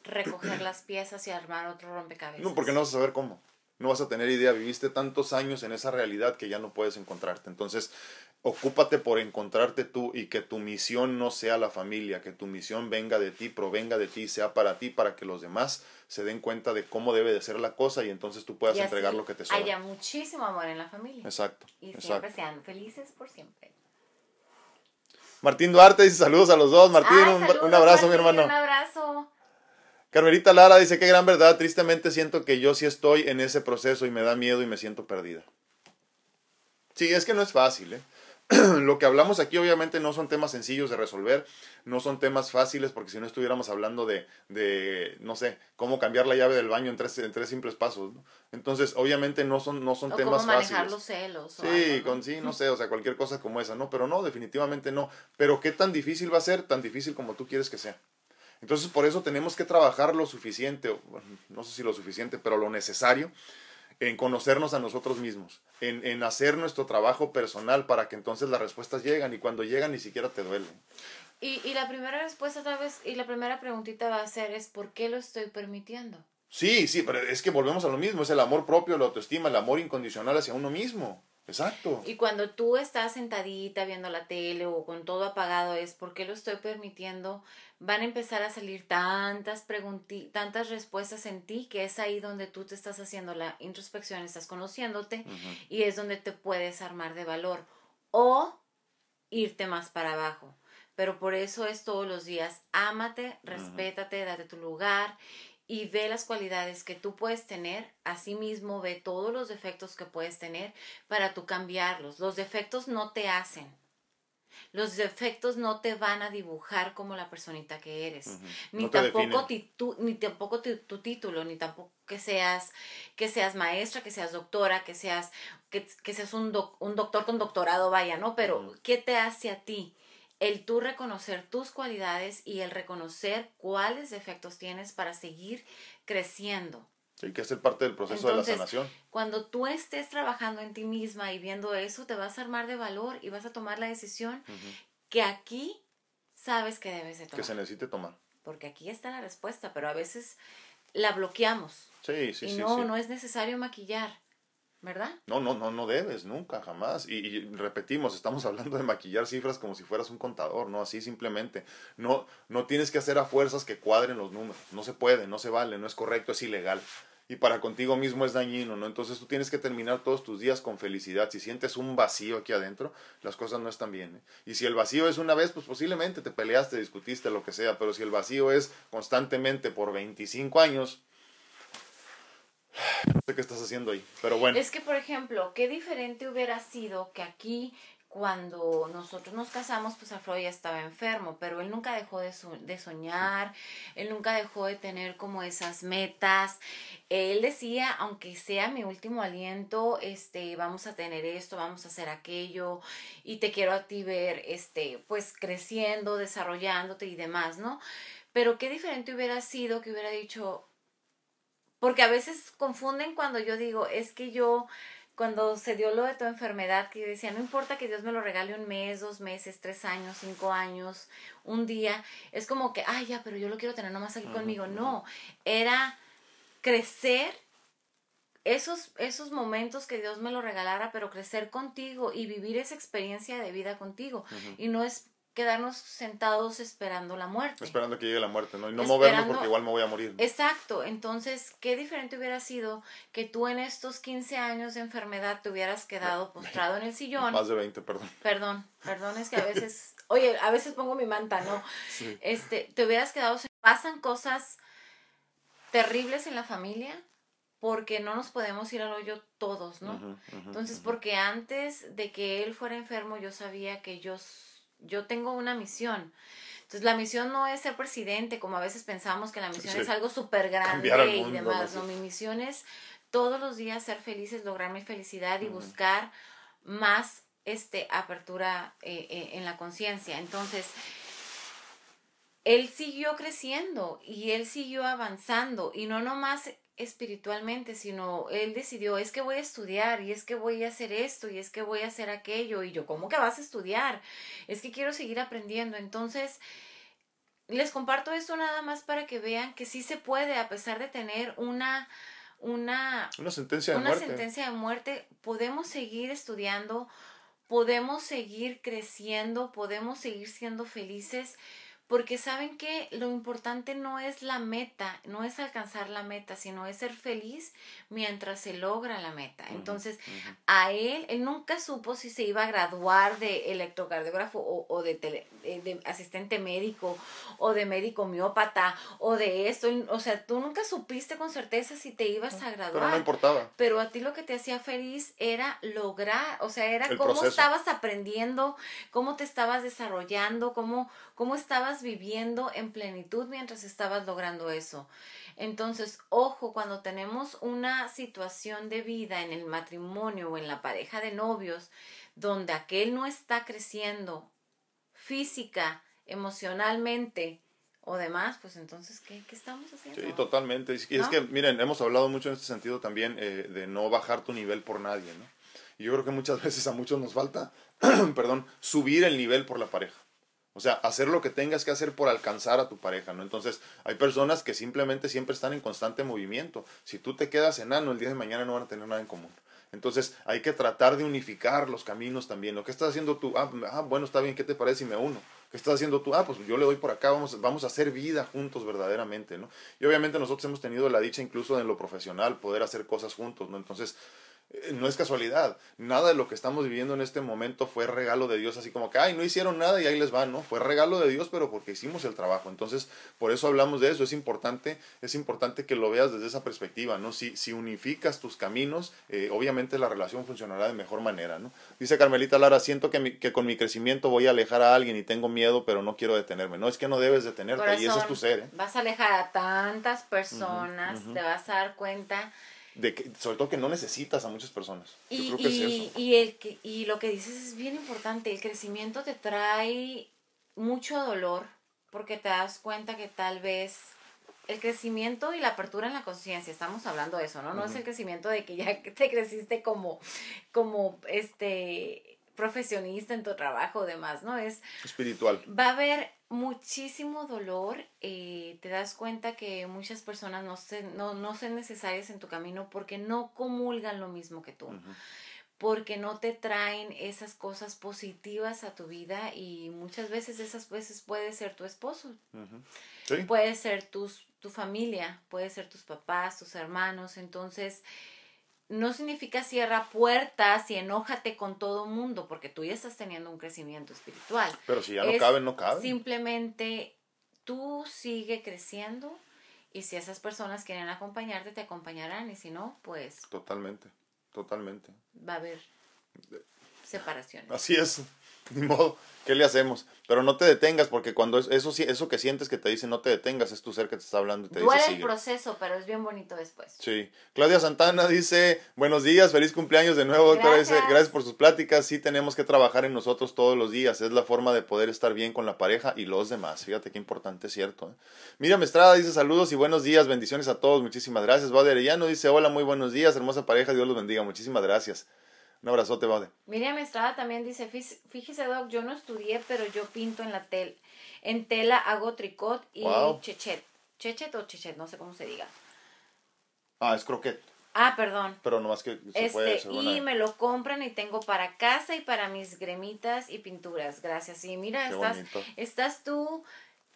S2: recoger las piezas y armar otro rompecabezas.
S1: No, porque no vas a saber cómo. No vas a tener idea. Viviste tantos años en esa realidad que ya no puedes encontrarte. Entonces, ocúpate por encontrarte tú y que tu misión no sea la familia, que tu misión venga de ti, provenga de ti, sea para ti, para que los demás se den cuenta de cómo debe de ser la cosa y entonces tú puedas entregar lo que te sobra.
S2: Haya muchísimo amor en la familia.
S1: Exacto.
S2: Y siempre sean felices por siempre.
S1: Martín Duarte dice saludos a los dos. Martín, un, abrazo, mi hermano.
S2: Un abrazo.
S1: Carmelita Lara dice, qué gran verdad, tristemente siento que yo sí estoy en ese proceso y me da miedo y me siento perdida. Sí, es que no es fácil, ¿eh? lo que hablamos aquí obviamente no son temas sencillos de resolver, no son temas fáciles porque si no estuviéramos hablando de, de no sé, cómo cambiar la llave del baño en tres, en tres simples pasos. Entonces, obviamente no son, no son temas
S2: cómo manejar los celos.
S1: Sí, con sí, no sé, o sea, cualquier cosa como esa, ¿no? Pero no, definitivamente no. Pero ¿qué tan difícil va a ser? Tan difícil como tú quieres que sea. Entonces, por eso tenemos que trabajar lo suficiente, no sé si lo suficiente, pero lo necesario en conocernos a nosotros mismos, en, en, hacer nuestro trabajo personal para que entonces las respuestas llegan y cuando llegan ni siquiera te duelen.
S2: Y, y la primera respuesta tal vez, y la primera preguntita va a ser es ¿por qué lo estoy permitiendo?
S1: Sí, sí, pero es que volvemos a lo mismo, es el amor propio, la autoestima, el amor incondicional hacia uno mismo. Exacto.
S2: Y cuando tú estás sentadita viendo la tele o con todo apagado es ¿por qué lo estoy permitiendo? Van a empezar a salir tantas preguntas, tantas respuestas en ti que es ahí donde tú te estás haciendo la introspección, estás conociéndote y es donde te puedes armar de valor o irte más para abajo. Pero por eso es todos los días, ámate, respétate, date tu lugar y ve las cualidades que tú puedes tener, asimismo ve todos los defectos que puedes tener para tú cambiarlos. Los defectos no te hacen. Los defectos no te van a dibujar como la personita que eres, ni, tampoco ni tampoco tu, título, ni tampoco que seas que seas maestra, que seas doctora, que seas que, seas un, un doctor con doctorado, vaya, ¿no? Pero ¿qué te hace a ti? el tú reconocer tus cualidades y el reconocer cuáles defectos tienes para seguir creciendo.
S1: Sí, que es parte del proceso de la sanación.
S2: Cuando tú estés trabajando en ti misma y viendo eso, te vas a armar de valor y vas a tomar la decisión que aquí sabes que debes de tomar.
S1: Que se necesite tomar.
S2: Porque aquí está la respuesta, pero a veces la bloqueamos.
S1: Sí, sí,
S2: y
S1: sí.
S2: No, no es necesario maquillar. ¿Verdad?
S1: No, no, no, no debes, nunca, jamás. Y, repetimos, estamos hablando de maquillar cifras como si fueras un contador, ¿no? Así simplemente. No, no tienes que hacer a fuerzas que cuadren los números. No se puede, no se vale, no es correcto, es ilegal. Y para contigo mismo es dañino, ¿no? Entonces tú tienes que terminar todos tus días con felicidad. Si sientes un vacío aquí adentro, las cosas no están bien. ¿eh? Y si el vacío es una vez, pues posiblemente te peleaste, discutiste, lo que sea. Pero si el vacío es constantemente por 25 años, no sé qué estás haciendo ahí, pero bueno.
S2: Es que, por ejemplo, qué diferente hubiera sido que aquí, cuando nosotros nos casamos, pues Alfredo ya estaba enfermo, pero él nunca dejó de, de soñar, él nunca dejó de tener como esas metas. Él decía, aunque sea mi último aliento, este, vamos a tener esto, vamos a hacer aquello, y te quiero a ti ver, este, pues creciendo, desarrollándote y demás, ¿no? Pero qué diferente hubiera sido que hubiera dicho, porque a veces confunden cuando yo digo, es que yo, cuando se dio lo de tu enfermedad, que yo decía, no importa que Dios me lo regale un mes, dos meses, tres años, cinco años, un día, es como que, ay, ya, pero yo lo quiero tener nomás aquí conmigo. No, era crecer esos, esos momentos que Dios me lo regalara, pero crecer contigo y vivir esa experiencia de vida contigo. Y no es quedarnos sentados esperando la muerte.
S1: Esperando que llegue la muerte, ¿no? Y no movernos porque igual me voy a morir.
S2: Exacto. Entonces, qué diferente hubiera sido que tú en estos 15 años de enfermedad te hubieras quedado postrado en el sillón.
S1: Más de 20, perdón.
S2: Perdón, perdón, es que a veces, oye, a veces pongo mi manta, ¿no? Este, te hubieras quedado, pasan cosas terribles en la familia porque no nos podemos ir al hoyo todos, ¿no? Entonces, porque antes de que él fuera enfermo, yo sabía que yo yo tengo una misión. Entonces la misión no es ser presidente, como a veces pensamos que la misión es algo súper grande y demás. No, mi misión es todos los días ser felices, lograr mi felicidad y buscar más este, apertura eh, eh, en la conciencia. Entonces, él siguió creciendo y él siguió avanzando y no nomás espiritualmente, sino él decidió, es que voy a estudiar y es que voy a hacer esto y es que voy a hacer aquello y yo, ¿cómo que vas a estudiar? Es que quiero seguir aprendiendo. Entonces, les comparto esto nada más para que vean que sí se puede, a pesar de tener una una,
S1: una sentencia de
S2: una sentencia de muerte, podemos seguir estudiando, podemos seguir creciendo, podemos seguir siendo felices porque saben que lo importante no es la meta, no es alcanzar la meta, sino es ser feliz mientras se logra la meta. Entonces, a él, él nunca supo si se iba a graduar de electrocardiógrafo o, de, de, asistente médico o de médico miópata o de esto. O sea, tú nunca supiste con certeza si te ibas a graduar. Pero
S1: no importaba.
S2: Pero a ti lo que te hacía feliz era lograr, o sea, era cómo estabas aprendiendo, cómo te estabas desarrollando, cómo, cómo estabas viviendo en plenitud mientras estabas logrando eso. Entonces, ojo, cuando tenemos una situación de vida en el matrimonio o en la pareja de novios, donde aquel no está creciendo física, emocionalmente, o demás, pues entonces, ¿qué, qué estamos haciendo?
S1: Sí, totalmente. Y es que, miren, hemos hablado mucho en este sentido también eh, de no bajar tu nivel por nadie, ¿no? Y yo creo que muchas veces a muchos nos falta, perdón, subir el nivel por la pareja. O sea, hacer lo que tengas que hacer por alcanzar a tu pareja, ¿no? Entonces, hay personas que simplemente siempre están en constante movimiento. Si tú te quedas enano, el día de mañana no van a tener nada en común. Entonces, hay que tratar de unificar los caminos también. Lo que estás haciendo tú, ah, ah, bueno, está bien, ¿qué te parece si me uno? ¿Qué estás haciendo tú? Ah, pues yo le doy por acá, vamos, vamos a hacer vida juntos verdaderamente, ¿no? Y obviamente nosotros hemos tenido la dicha incluso en lo profesional, poder hacer cosas juntos, ¿no? Entonces, no es casualidad. Nada de lo que estamos viviendo en este momento fue regalo de Dios, así como que, ay, no hicieron nada y ahí les va, ¿no? Fue regalo de Dios, pero porque hicimos el trabajo. Entonces, por eso hablamos de eso. Es importante, es importante que lo veas desde esa perspectiva, ¿no? Si, si unificas tus caminos, eh, obviamente la relación funcionará de mejor manera, ¿no? Dice Carmelita Lara, siento que, que con mi crecimiento voy a alejar a alguien y tengo miedo, pero no quiero detenerme. No, es que no debes detenerte y ese es tu ser. ¿eh?
S2: Vas a alejar a tantas personas, te vas a dar cuenta
S1: de que, sobre todo que no necesitas a muchas personas.
S2: Y, Yo creo que es eso. Y, el que, y lo que dices es bien importante, el crecimiento te trae mucho dolor porque te das cuenta que tal vez el crecimiento y la apertura en la conciencia, estamos hablando de eso, ¿no? No es el crecimiento de que ya te creciste como, como este profesionista en tu trabajo o demás, ¿no? Es
S1: espiritual.
S2: Va a haber muchísimo dolor, eh, te das cuenta que muchas personas no, se, no, no son necesarias en tu camino porque no comulgan lo mismo que tú. porque no te traen esas cosas positivas a tu vida y muchas veces esas veces puede ser tu esposo, puede ser tus, tu familia, puede ser tus papás, tus hermanos, entonces no significa cierra puertas y enójate con todo mundo, porque tú ya estás teniendo un crecimiento espiritual.
S1: Pero si ya no caben, no caben.
S2: Simplemente tú sigue creciendo y si esas personas quieren acompañarte, te acompañarán y si no, pues...
S1: Totalmente, totalmente.
S2: Va a haber separaciones.
S1: Así es, ni modo. ¿Qué le hacemos? Pero no te detengas, porque cuando eso, eso que sientes que te dice no te detengas, es tu ser que te está hablando y te
S2: Duele el proceso, pero es bien bonito después.
S1: Sí. Claudia Santana dice, buenos días, feliz cumpleaños de nuevo, doctora. Gracias. gracias por sus pláticas. Sí, tenemos que trabajar en nosotros todos los días. Es la forma de poder estar bien con la pareja y los demás. Fíjate qué importante es cierto. ¿eh? Miriam Estrada dice, saludos y buenos días, bendiciones a todos. Muchísimas gracias. Vade Arellano dice, hola, muy buenos días, hermosa pareja, Dios los bendiga. Muchísimas gracias. Un abrazote, Bade.
S2: Miriam Estrada también dice, fíjese, Doc, yo no estudié, pero yo pinto en la tel en tela, hago tricot y chechet. Chechet o chechet, no sé cómo se diga.
S1: Ah, es croquet.
S2: Ah, perdón.
S1: Pero nomás que se
S2: este, puede Y me lo compran y tengo para casa y para mis gremitas y pinturas. Gracias. Y mira, estás, estás tú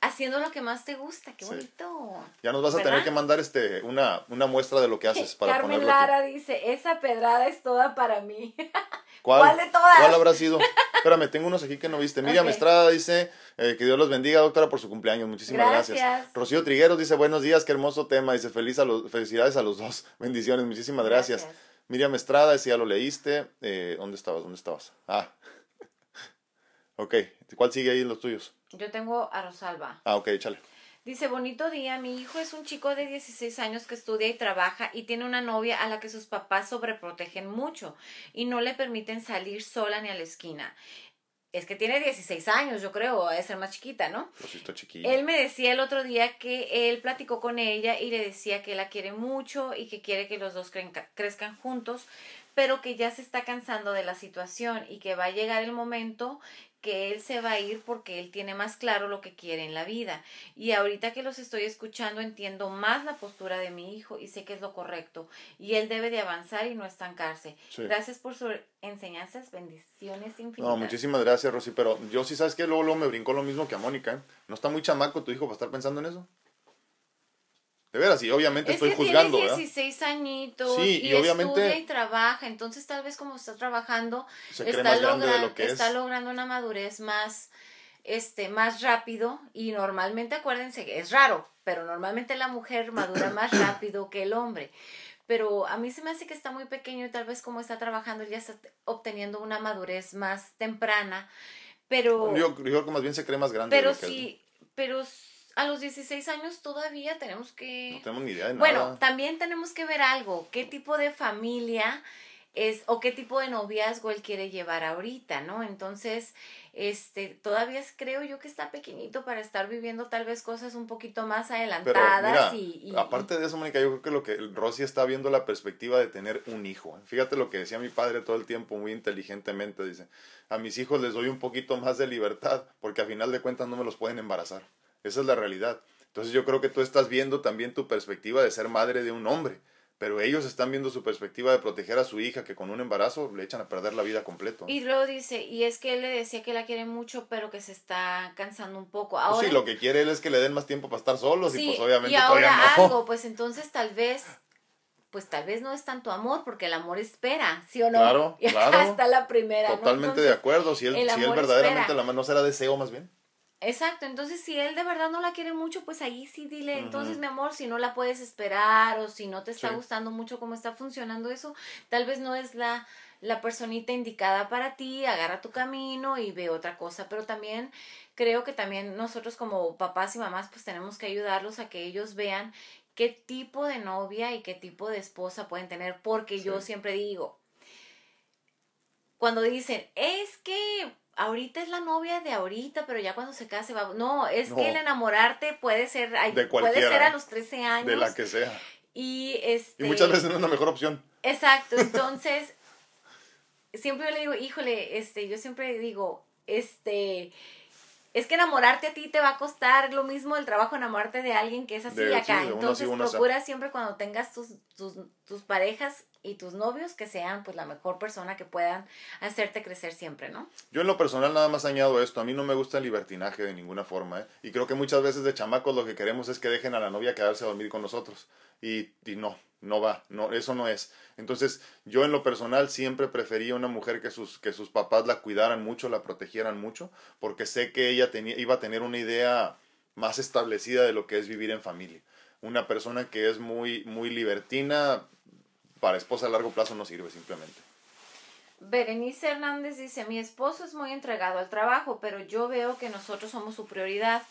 S2: haciendo lo que más te gusta, qué bonito.
S1: Ya nos vas a tener que mandar este una, una muestra de lo que haces para
S2: Carmen Lara dice, esa pedrada es toda para mí. ¿Cuál? de todas?
S1: ¿Cuál habrá sido? Espérame, tengo unos aquí que no viste. Miriam Estrada dice, eh, que Dios los bendiga, doctora, por su cumpleaños. Muchísimas gracias. Rocío Trigueros dice, buenos días, qué hermoso tema. Dice, feliz a los, felicidades a los dos. Bendiciones, muchísimas gracias. Miriam Estrada, si ya lo leíste. Eh, ¿Dónde estabas? ¿Dónde estabas? Ah. ok, ¿cuál sigue ahí en los tuyos?
S2: Yo tengo a Rosalba.
S1: Ah, ok, échale.
S2: Dice, bonito día, mi hijo es un chico de 16 años que estudia y trabaja y tiene una novia a la que sus papás sobreprotegen mucho y no le permiten salir sola ni a la esquina. Es que tiene 16 años, yo creo, a ser más chiquita, ¿no?
S1: Pues está
S2: Él me decía el otro día que él platicó con ella y le decía que la quiere mucho y que quiere que los dos crezcan juntos, pero que ya se está cansando de la situación y que va a llegar el momento que él se va a ir porque él tiene más claro lo que quiere en la vida. Y ahorita que los estoy escuchando entiendo más la postura de mi hijo y sé que es lo correcto. Y él debe de avanzar y no estancarse. Gracias por sus enseñanzas, bendiciones infinitas.
S1: No, muchísimas gracias, Rosy. Pero yo sí sabes que luego, luego me brincó lo mismo que a Mónica. ¿eh? ¿No está muy chamaco tu hijo para estar pensando en eso? De veras, y obviamente estoy juzgando.
S2: Tiene 16 añitos sí, y, obviamente estudia y trabaja, entonces tal vez como está trabajando, está, logrando, está logrando una madurez más, este, más rápido y normalmente acuérdense que es raro, pero normalmente la mujer madura más rápido que el hombre. Pero a mí se me hace que está muy pequeño y tal vez como está trabajando ya está obteniendo una madurez más temprana. Pero
S1: yo, creo que más bien se cree más grande.
S2: Pero sí, pero a los 16 años todavía tenemos que...
S1: No tenemos ni idea de
S2: nada. Bueno, también tenemos que ver algo, qué tipo de familia es o qué tipo de noviazgo él quiere llevar ahorita, ¿no? Entonces, este, todavía creo yo que está pequeñito para estar viviendo tal vez cosas un poquito más adelantadas y,
S1: Aparte de eso, Mónica, yo creo que lo que Rosy está viendo la perspectiva de tener un hijo. Fíjate lo que decía mi padre todo el tiempo, muy inteligentemente, dice, a mis hijos les doy un poquito más de libertad porque a final de cuentas no me los pueden embarazar. Esa es la realidad. Entonces yo creo que tú estás viendo también tu perspectiva de ser madre de un hombre, pero ellos están viendo su perspectiva de proteger a su hija que con un embarazo le echan a perder la vida completo.
S2: Y luego dice, y es que él le decía que la quiere mucho, pero que se está cansando un poco.
S1: Pues
S2: ahora,
S1: sí, lo que quiere él es que le den más tiempo para estar solos y pues obviamente
S2: y ahora algo, pues entonces tal vez pues tal vez no es tanto amor, porque el amor espera, ¿sí o no?
S1: Claro,
S2: y
S1: acá claro.
S2: está la primera.
S1: Totalmente de acuerdo, si él, si él verdaderamente la no será deseo más bien.
S2: Exacto, entonces si él de verdad no la quiere mucho, pues ahí sí dile, entonces mi amor, si no la puedes esperar o si no te está gustando mucho cómo está funcionando eso, tal vez no es la, la personita indicada para ti, agarra tu camino y ve otra cosa, pero también creo que también nosotros como papás y mamás pues tenemos que ayudarlos a que ellos vean qué tipo de novia y qué tipo de esposa pueden tener, porque yo siempre digo, cuando dicen, es que ahorita es la novia de ahorita, pero ya cuando se case va... No, es que el enamorarte puede ser, puede ser a los 13 años.
S1: De la que sea.
S2: Y, este,
S1: y muchas veces no es la mejor opción.
S2: Exacto, entonces, siempre le digo, híjole, este, yo siempre digo, este, es que enamorarte a ti te va a costar lo mismo el trabajo enamorarte de alguien que es así acá. Entonces procura siempre cuando tengas tus, tus, tus, parejas y tus novios que sean pues la mejor persona que puedan hacerte crecer siempre, ¿no?
S1: Yo en lo personal nada más añado esto, a mí no me gusta el libertinaje de ninguna forma, ¿eh? Y creo que muchas veces de chamacos lo que queremos es que dejen a la novia quedarse a dormir con nosotros. Y, y no, no va, no, eso no es. Entonces, yo en lo personal siempre prefería una mujer que sus, que sus papás la cuidaran mucho, la protegieran mucho, porque sé que ella tenía, iba a tener una idea más establecida de lo que es vivir en familia. Una persona que es muy, muy libertina, para esposa a largo plazo no sirve simplemente.
S2: Berenice Hernández dice, mi esposo es muy entregado al trabajo, pero yo veo que nosotros somos su prioridad.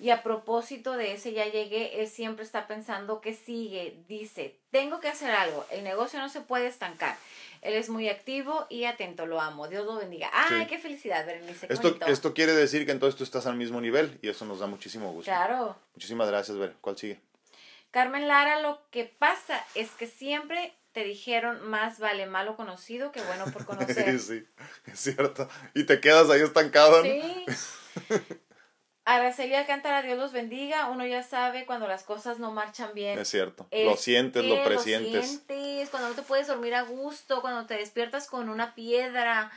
S2: Y a propósito de ese ya llegué, él siempre está pensando que sigue. Dice, tengo que hacer algo, el negocio no se puede estancar. Él es muy activo y atento, lo amo. Dios lo bendiga. ¡Ay, qué felicidad, Berenice!
S1: Esto, esto quiere decir que entonces tú estás al mismo nivel y eso nos da muchísimo gusto.
S2: Claro.
S1: Muchísimas gracias, Ver. ¿Cuál sigue?
S2: Carmen Lara, lo que pasa es que siempre te dijeron más vale malo conocido que bueno por conocer.
S1: sí, es cierto. Y te quedas ahí estancado. ¿no? Sí.
S2: Araceli Alcántara, Dios los bendiga. Uno ya sabe cuando las cosas no marchan bien.
S1: Es cierto. lo sientes, lo presientes. Lo
S2: sientes, cuando no te puedes dormir a gusto, cuando te despiertas con una piedra.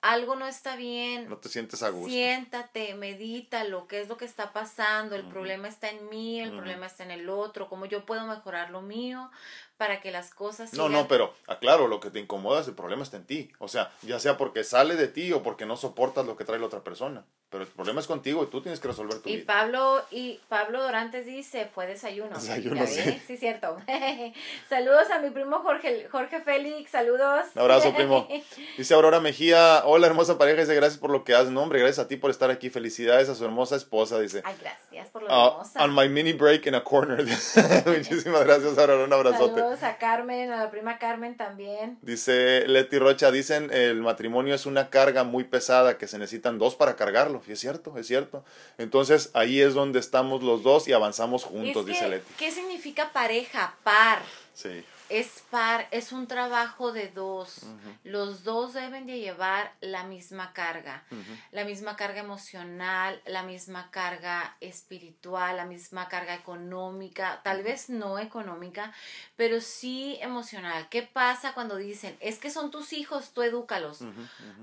S2: Algo no está bien.
S1: No te sientes a gusto.
S2: Siéntate, medita lo que es lo que está pasando. El problema está en mí, el problema está en el otro. ¿Cómo yo puedo mejorar lo mío? Para que las cosas
S1: No, no, pero aclaro, lo que te incomoda es el problema está en ti. O sea, ya sea porque sale de ti o porque no soportas lo que trae la otra persona. Pero el problema es contigo y tú tienes que resolver tu
S2: y Pablo, y Pablo Dorantes dice, fue desayuno. Desayuno, sí. Sí, cierto. saludos a mi primo Jorge, Jorge Félix, saludos.
S1: Un abrazo, primo. Dice Aurora Mejía, hola hermosa pareja, dice, gracias por lo que haces. No, hombre, gracias a ti por estar aquí. Felicidades a su hermosa esposa, dice.
S2: Ay, gracias por lo uh, hermosa.
S1: On my mini break in a corner. Muchísimas gracias, Aurora, un abrazote
S2: a Carmen, a la prima Carmen también.
S1: Dice Leti Rocha, dicen el matrimonio es una carga muy pesada que se necesitan dos para cargarlo. Y es cierto, es cierto. Entonces ahí es donde estamos los dos y avanzamos juntos, dice Leti.
S2: ¿Qué significa pareja? Par.
S1: Sí
S2: es par, es un trabajo de dos. Los dos deben de llevar la misma carga, la misma carga emocional, la misma carga espiritual, la misma carga económica, tal vez no económica, pero sí emocional. ¿Qué pasa cuando dicen, es que son tus hijos, tú edúcalos?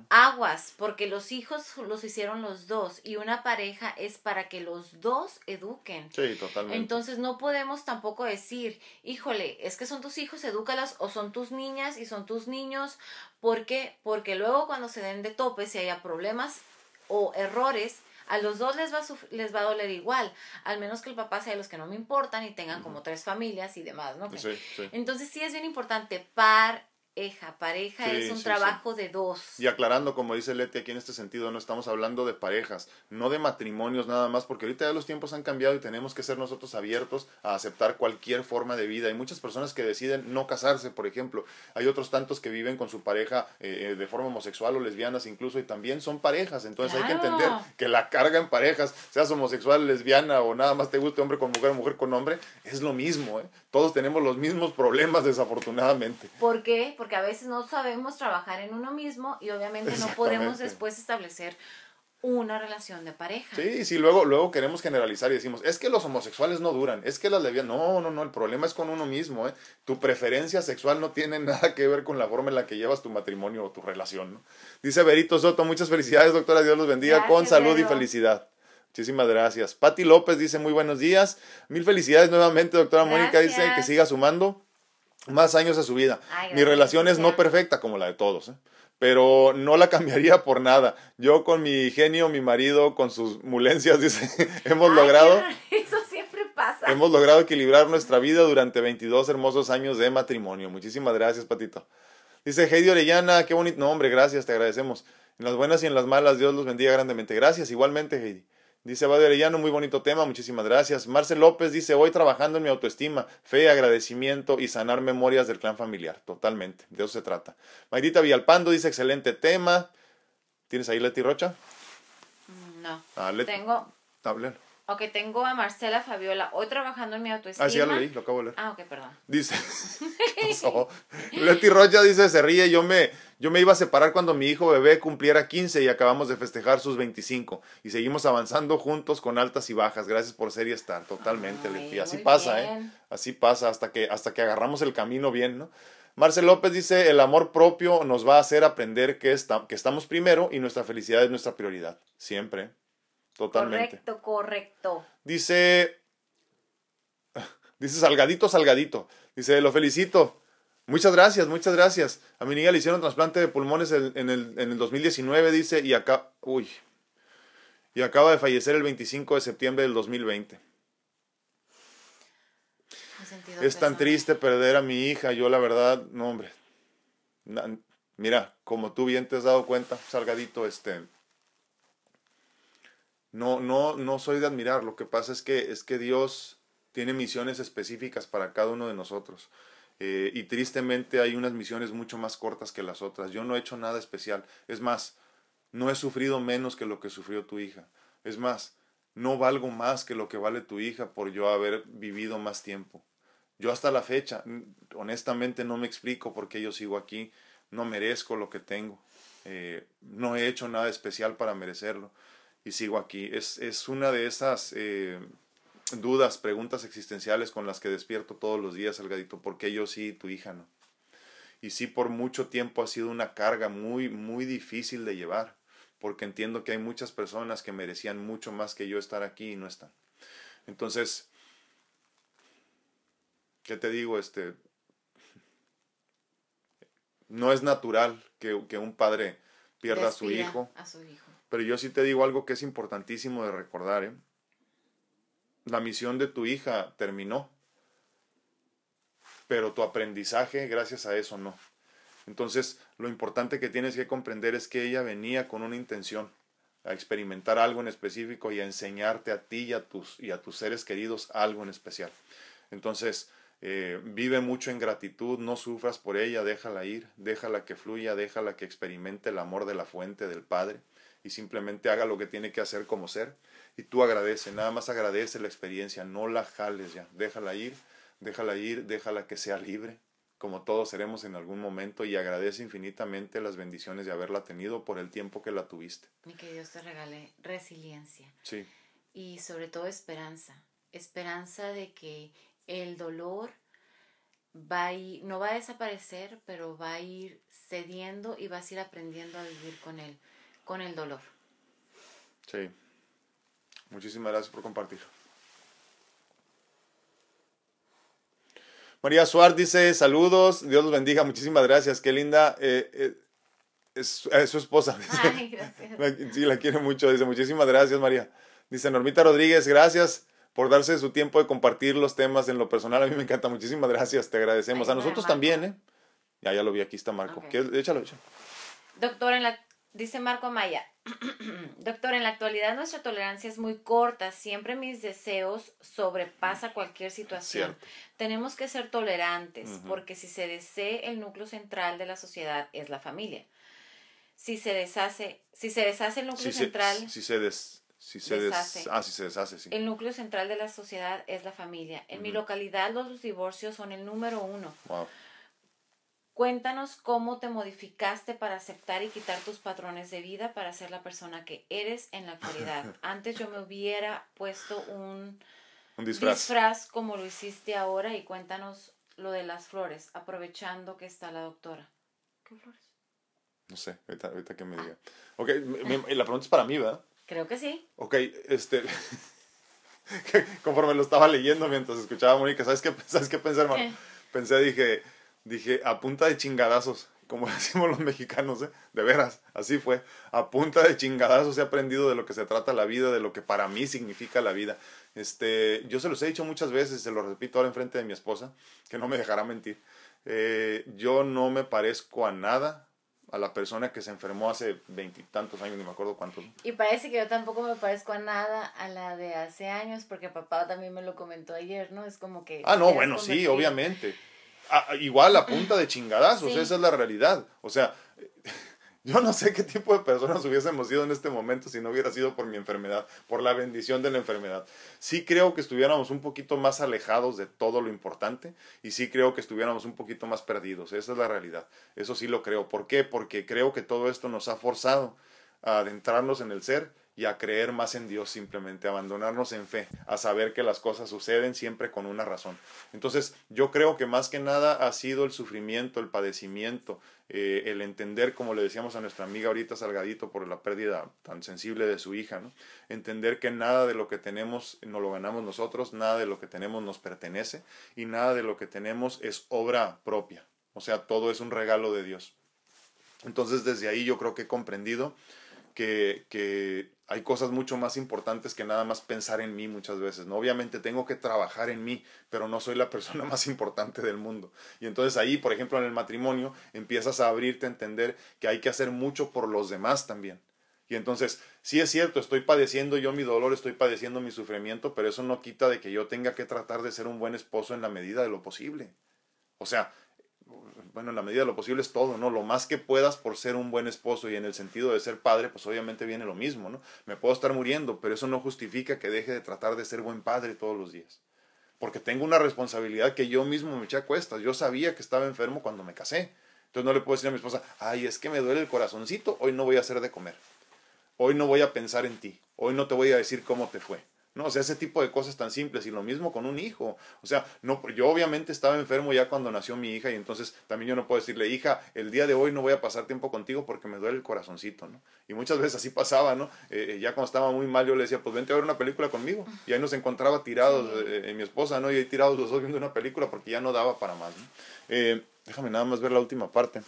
S2: Aguas, porque los hijos los hicieron los dos y una pareja es para que los dos eduquen.
S1: Sí, totalmente.
S2: Entonces no podemos tampoco decir, híjole, es que son tus hijos, edúcalas o son tus niñas y son tus niños. ¿Por qué? Porque luego cuando se den de tope, si haya problemas o errores, a los dos les va, a les va a doler igual, al menos que el papá sea de los que no me importan y tengan como tres familias y demás, ¿no? Entonces sí es bien importante par pareja. Pareja es un trabajo de dos.
S1: Y aclarando, como dice Leti, aquí en este sentido no estamos hablando de parejas, no de matrimonios nada más, porque ahorita ya los tiempos han cambiado y tenemos que ser nosotros abiertos a aceptar cualquier forma de vida. Hay muchas personas que deciden no casarse, por ejemplo. Hay otros tantos que viven con su pareja eh, eh, de forma homosexual o lesbianas incluso y también son parejas. Entonces hay que entender que la carga en parejas, seas homosexual, lesbiana o nada más te guste hombre con mujer mujer con hombre, es lo mismo. ¿eh? Todos tenemos los mismos problemas desafortunadamente.
S2: ¿Por qué? Porque a veces no sabemos trabajar en uno mismo y obviamente no podemos después establecer una relación de pareja.
S1: Sí, sí, luego, luego queremos generalizar y decimos, es que los homosexuales no duran, es que las lesbianas, no, no, no, el problema es con uno mismo, ¿eh? Tu preferencia sexual no tiene nada que ver con la forma en la que llevas tu matrimonio o tu relación, ¿no? Dice Berito Soto, muchas felicidades, doctora, Dios los bendiga, con salud y felicidad. Muchísimas gracias. Patti López dice, muy buenos días, mil felicidades nuevamente, doctora Mónica, dice que siga sumando más años a su vida. Mi relación es no perfecta como la de todos, ¿eh? pero no la cambiaría por nada. Yo con mi genio, mi marido, con sus mulencias, dice, hemos logrado...
S2: Eso siempre pasa.
S1: Hemos logrado equilibrar nuestra vida durante 22 hermosos años de matrimonio. Muchísimas gracias, Patito. Dice Heidi Orellana, qué bonito nombre, gracias, te agradecemos. En las buenas y en las malas, Dios los bendiga grandemente. Gracias, igualmente, Heidi. Dice Arellano, muy bonito tema, muchísimas gracias. Marcel López dice, hoy trabajando en mi autoestima, fe, agradecimiento y sanar memorias del clan familiar. Totalmente, de eso se trata. Maidita Villalpando dice, excelente tema. ¿Tienes ahí Leti Rocha?
S2: No. Ah, Tengo...
S1: Háblelo.
S2: Ok, tengo a Marcela Fabiola, hoy trabajando en mi autoestima.
S1: Ah, sí, ya lo leí, lo acabo de leer.
S2: Ah, ok, perdón.
S1: Dice. Leti Rocha dice, se ríe, yo me, yo me iba a separar cuando mi hijo bebé cumpliera 15 y acabamos de festejar sus 25 y seguimos avanzando juntos con altas y bajas. Gracias por ser y estar, totalmente, Leti. Así pasa, ¿eh? Así pasa hasta que, hasta que agarramos el camino bien, ¿no? Marcel López dice, el amor propio nos va a hacer aprender que, está, que estamos primero y nuestra felicidad es nuestra prioridad, siempre. Totalmente.
S2: Correcto, correcto.
S1: Dice, dice Salgadito, Salgadito. Dice, lo felicito. Muchas gracias, muchas gracias. A mi niña le hicieron trasplante de pulmones en, el, en el 2019, dice, y acá, uy, y acaba de fallecer el 25 de septiembre del 2020. Es tan triste perder a mi hija, yo la verdad, no hombre. mira, como tú bien te has dado cuenta, Salgadito, este, no, no, no soy de admirar. Lo que pasa es que, es que Dios tiene misiones específicas para cada uno de nosotros. Eh, y tristemente hay unas misiones mucho más cortas que las otras. Yo no he hecho nada especial. Es más, no he sufrido menos que lo que sufrió tu hija. Es más, no valgo más que lo que vale tu hija por yo haber vivido más tiempo. Yo hasta la fecha, honestamente no me explico por qué yo sigo aquí. No merezco lo que tengo. Eh, no he hecho nada especial para merecerlo y sigo aquí. Es, es una de esas eh, dudas, preguntas existenciales con las que despierto todos los días, Salgadito, ¿por qué yo sí y tu hija no? Y sí, por mucho tiempo ha sido una carga muy, muy difícil de llevar, porque entiendo que hay muchas personas que merecían mucho más que yo estar aquí y no están. Entonces, ¿qué te digo? Este, no es natural que, que un padre pierda a su hijo.
S2: A su hijo
S1: pero yo sí te digo algo que es importantísimo de recordar. ¿eh? La misión de tu hija terminó, pero tu aprendizaje gracias a eso no. Entonces, lo importante que tienes que comprender es que ella venía con una intención, a experimentar algo en específico y a enseñarte a ti y a tus, y a tus seres queridos algo en especial. Entonces, eh, vive mucho en gratitud, no sufras por ella, déjala ir, déjala que fluya, déjala que experimente el amor de la fuente del Padre y simplemente haga lo que tiene que hacer como ser. Y tú agradece, nada más agradece la experiencia, no la jales ya, déjala ir, déjala ir, déjala que sea libre, como todos seremos en algún momento, y agradece infinitamente las bendiciones de haberla tenido por el tiempo que la tuviste.
S2: Y que Dios te regale resiliencia.
S1: Sí.
S2: Y sobre todo esperanza, esperanza de que el dolor va a ir, no va a desaparecer, pero va a ir cediendo y vas a ir aprendiendo a vivir con él con el dolor.
S1: Sí. Muchísimas gracias por compartir. María Suárez dice, saludos, Dios los bendiga, muchísimas gracias, qué linda. Eh, eh, es, su esposa.
S2: Ay, gracias.
S1: sí, la quiere mucho, dice, muchísimas gracias, María. Dice Normita Rodríguez, gracias por darse su tiempo de compartir los temas en lo personal. A mí me encanta, muchísimas gracias, te agradecemos. a nosotros también, ¿eh? Ya, ya lo vi, aquí está Marco. Échalo, échalo.
S2: Doctor, en la Dice Marco Maya, doctor, en la actualidad nuestra tolerancia es muy corta, siempre mis deseos sobrepasa cualquier situación. Tenemos que ser tolerantes, porque si se desee el núcleo central de la sociedad es la familia. Si se deshace, si se deshace el núcleo central,
S1: si se si se deshace, ah, si se deshace, sí.
S2: El núcleo central de la sociedad es la familia. En mi localidad los divorcios son el número uno.
S1: Wow.
S2: Cuéntanos cómo te modificaste para aceptar y quitar tus patrones de vida para ser la persona que eres en la actualidad. Antes yo me hubiera puesto un, disfraz. como lo hiciste ahora y cuéntanos lo de las flores, aprovechando que está la doctora. ¿Qué flores?
S1: No sé, ahorita, que me diga. Ok, la pregunta es para mí, ¿verdad?
S2: Creo que sí.
S1: Ok, este... conforme lo estaba leyendo mientras escuchaba a Mónica, ¿sabes qué, ¿sabes qué pensé, hermano? Pensé, dije dije, a punta de chingadazos, como decimos los mexicanos, ¿eh? de veras, así fue, a punta de chingadazos he aprendido de lo que se trata la vida, de lo que para mí significa la vida. Este, yo se los he dicho muchas veces, se lo repito ahora enfrente de mi esposa, que no me dejará mentir. Eh, yo no me parezco a nada a la persona que se enfermó hace veintitantos años, ni me acuerdo cuántos.
S2: Y parece que yo tampoco me parezco a nada a la de hace años, porque papá también me lo comentó ayer, ¿no? Es como que...
S1: Ah, no, bueno, sí, obviamente igual a punta de chingadazos, esa es la realidad. O sea, Yo no sé qué tipo de personas hubiésemos sido en este momento si no hubiera sido por mi enfermedad, por la bendición de la enfermedad. Sí creo que estuviéramos un poquito más alejados de todo lo importante y sí creo que estuviéramos un poquito más perdidos. Esa es la realidad. Eso sí lo creo. ¿Por qué? Porque creo que todo esto nos ha forzado a adentrarnos en el ser y a creer más en Dios simplemente, abandonarnos en fe, a saber que las cosas suceden siempre con una razón. Entonces, yo creo que más que nada ha sido el sufrimiento, el padecimiento, eh, el entender, como le decíamos a nuestra amiga ahorita Salgadito, por la pérdida tan sensible de su hija, ¿no? entender que nada de lo que tenemos no lo ganamos nosotros, nada de lo que tenemos nos pertenece y nada de lo que tenemos es obra propia. O sea, todo es un regalo de Dios. Entonces, desde ahí yo creo que he comprendido que, que hay cosas mucho más importantes que nada más pensar en mí muchas veces, ¿no? Obviamente tengo que trabajar en mí, pero no soy la persona más importante del mundo. Y entonces ahí, por ejemplo, en el matrimonio, empiezas a abrirte a entender que hay que hacer mucho por los demás también. Y entonces, sí es cierto, estoy padeciendo yo mi dolor, estoy padeciendo mi sufrimiento, pero eso no quita de que yo tenga que tratar de ser un buen esposo en la medida de lo posible. O sea, bueno, en la medida de lo posible es todo, ¿no? Lo más que puedas por ser un buen esposo y en el sentido de ser padre, pues obviamente viene lo mismo, ¿no? Me puedo estar muriendo, pero eso no justifica que deje de tratar de ser buen padre todos los días. Porque tengo una responsabilidad que yo mismo me eché a cuestas. Yo sabía que estaba enfermo cuando me casé. Entonces no le puedo decir a mi esposa, ay, es que me duele el corazoncito, hoy no voy a hacer de comer. Hoy no voy a pensar en ti. Hoy no te voy a decir cómo te fue. No, o sea, ese tipo de cosas tan simples y lo mismo con un hijo. O sea, no, yo obviamente estaba enfermo ya cuando nació mi hija y entonces también yo no puedo decirle, hija, el día de hoy no voy a pasar tiempo contigo porque me duele el corazoncito, ¿no? Y muchas veces así pasaba, ¿no? Eh, eh, ya cuando estaba muy mal yo le decía, pues vente a ver una película conmigo. Y ahí nos encontraba tirados, eh, mi esposa, ¿no? Y ahí tirados los dos viendo una película porque ya no daba para más, ¿no? déjame nada más ver la última parte.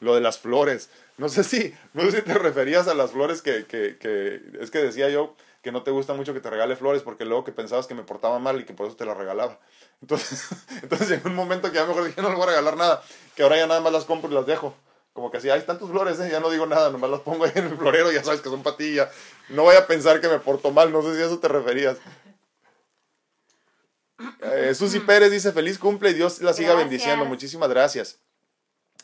S1: Lo de las flores. No sé si, no sé si te referías a las flores que, que, que es que decía yo que no te gusta mucho que te regale flores porque luego que pensabas que me portaba mal y que por eso te las regalaba. Entonces, entonces en un momento que ya mejor dije no le voy a regalar nada, que ahora ya nada más las compro y las dejo. Como que así, hay tantas flores, ¿eh? ya no digo nada, nomás las pongo ahí en el florero, ya sabes que son patillas. No voy a pensar que me porto mal, no sé si a eso te referías. Eh, Susi Pérez dice feliz cumple y Dios la siga bendiciendo. Muchísimas gracias.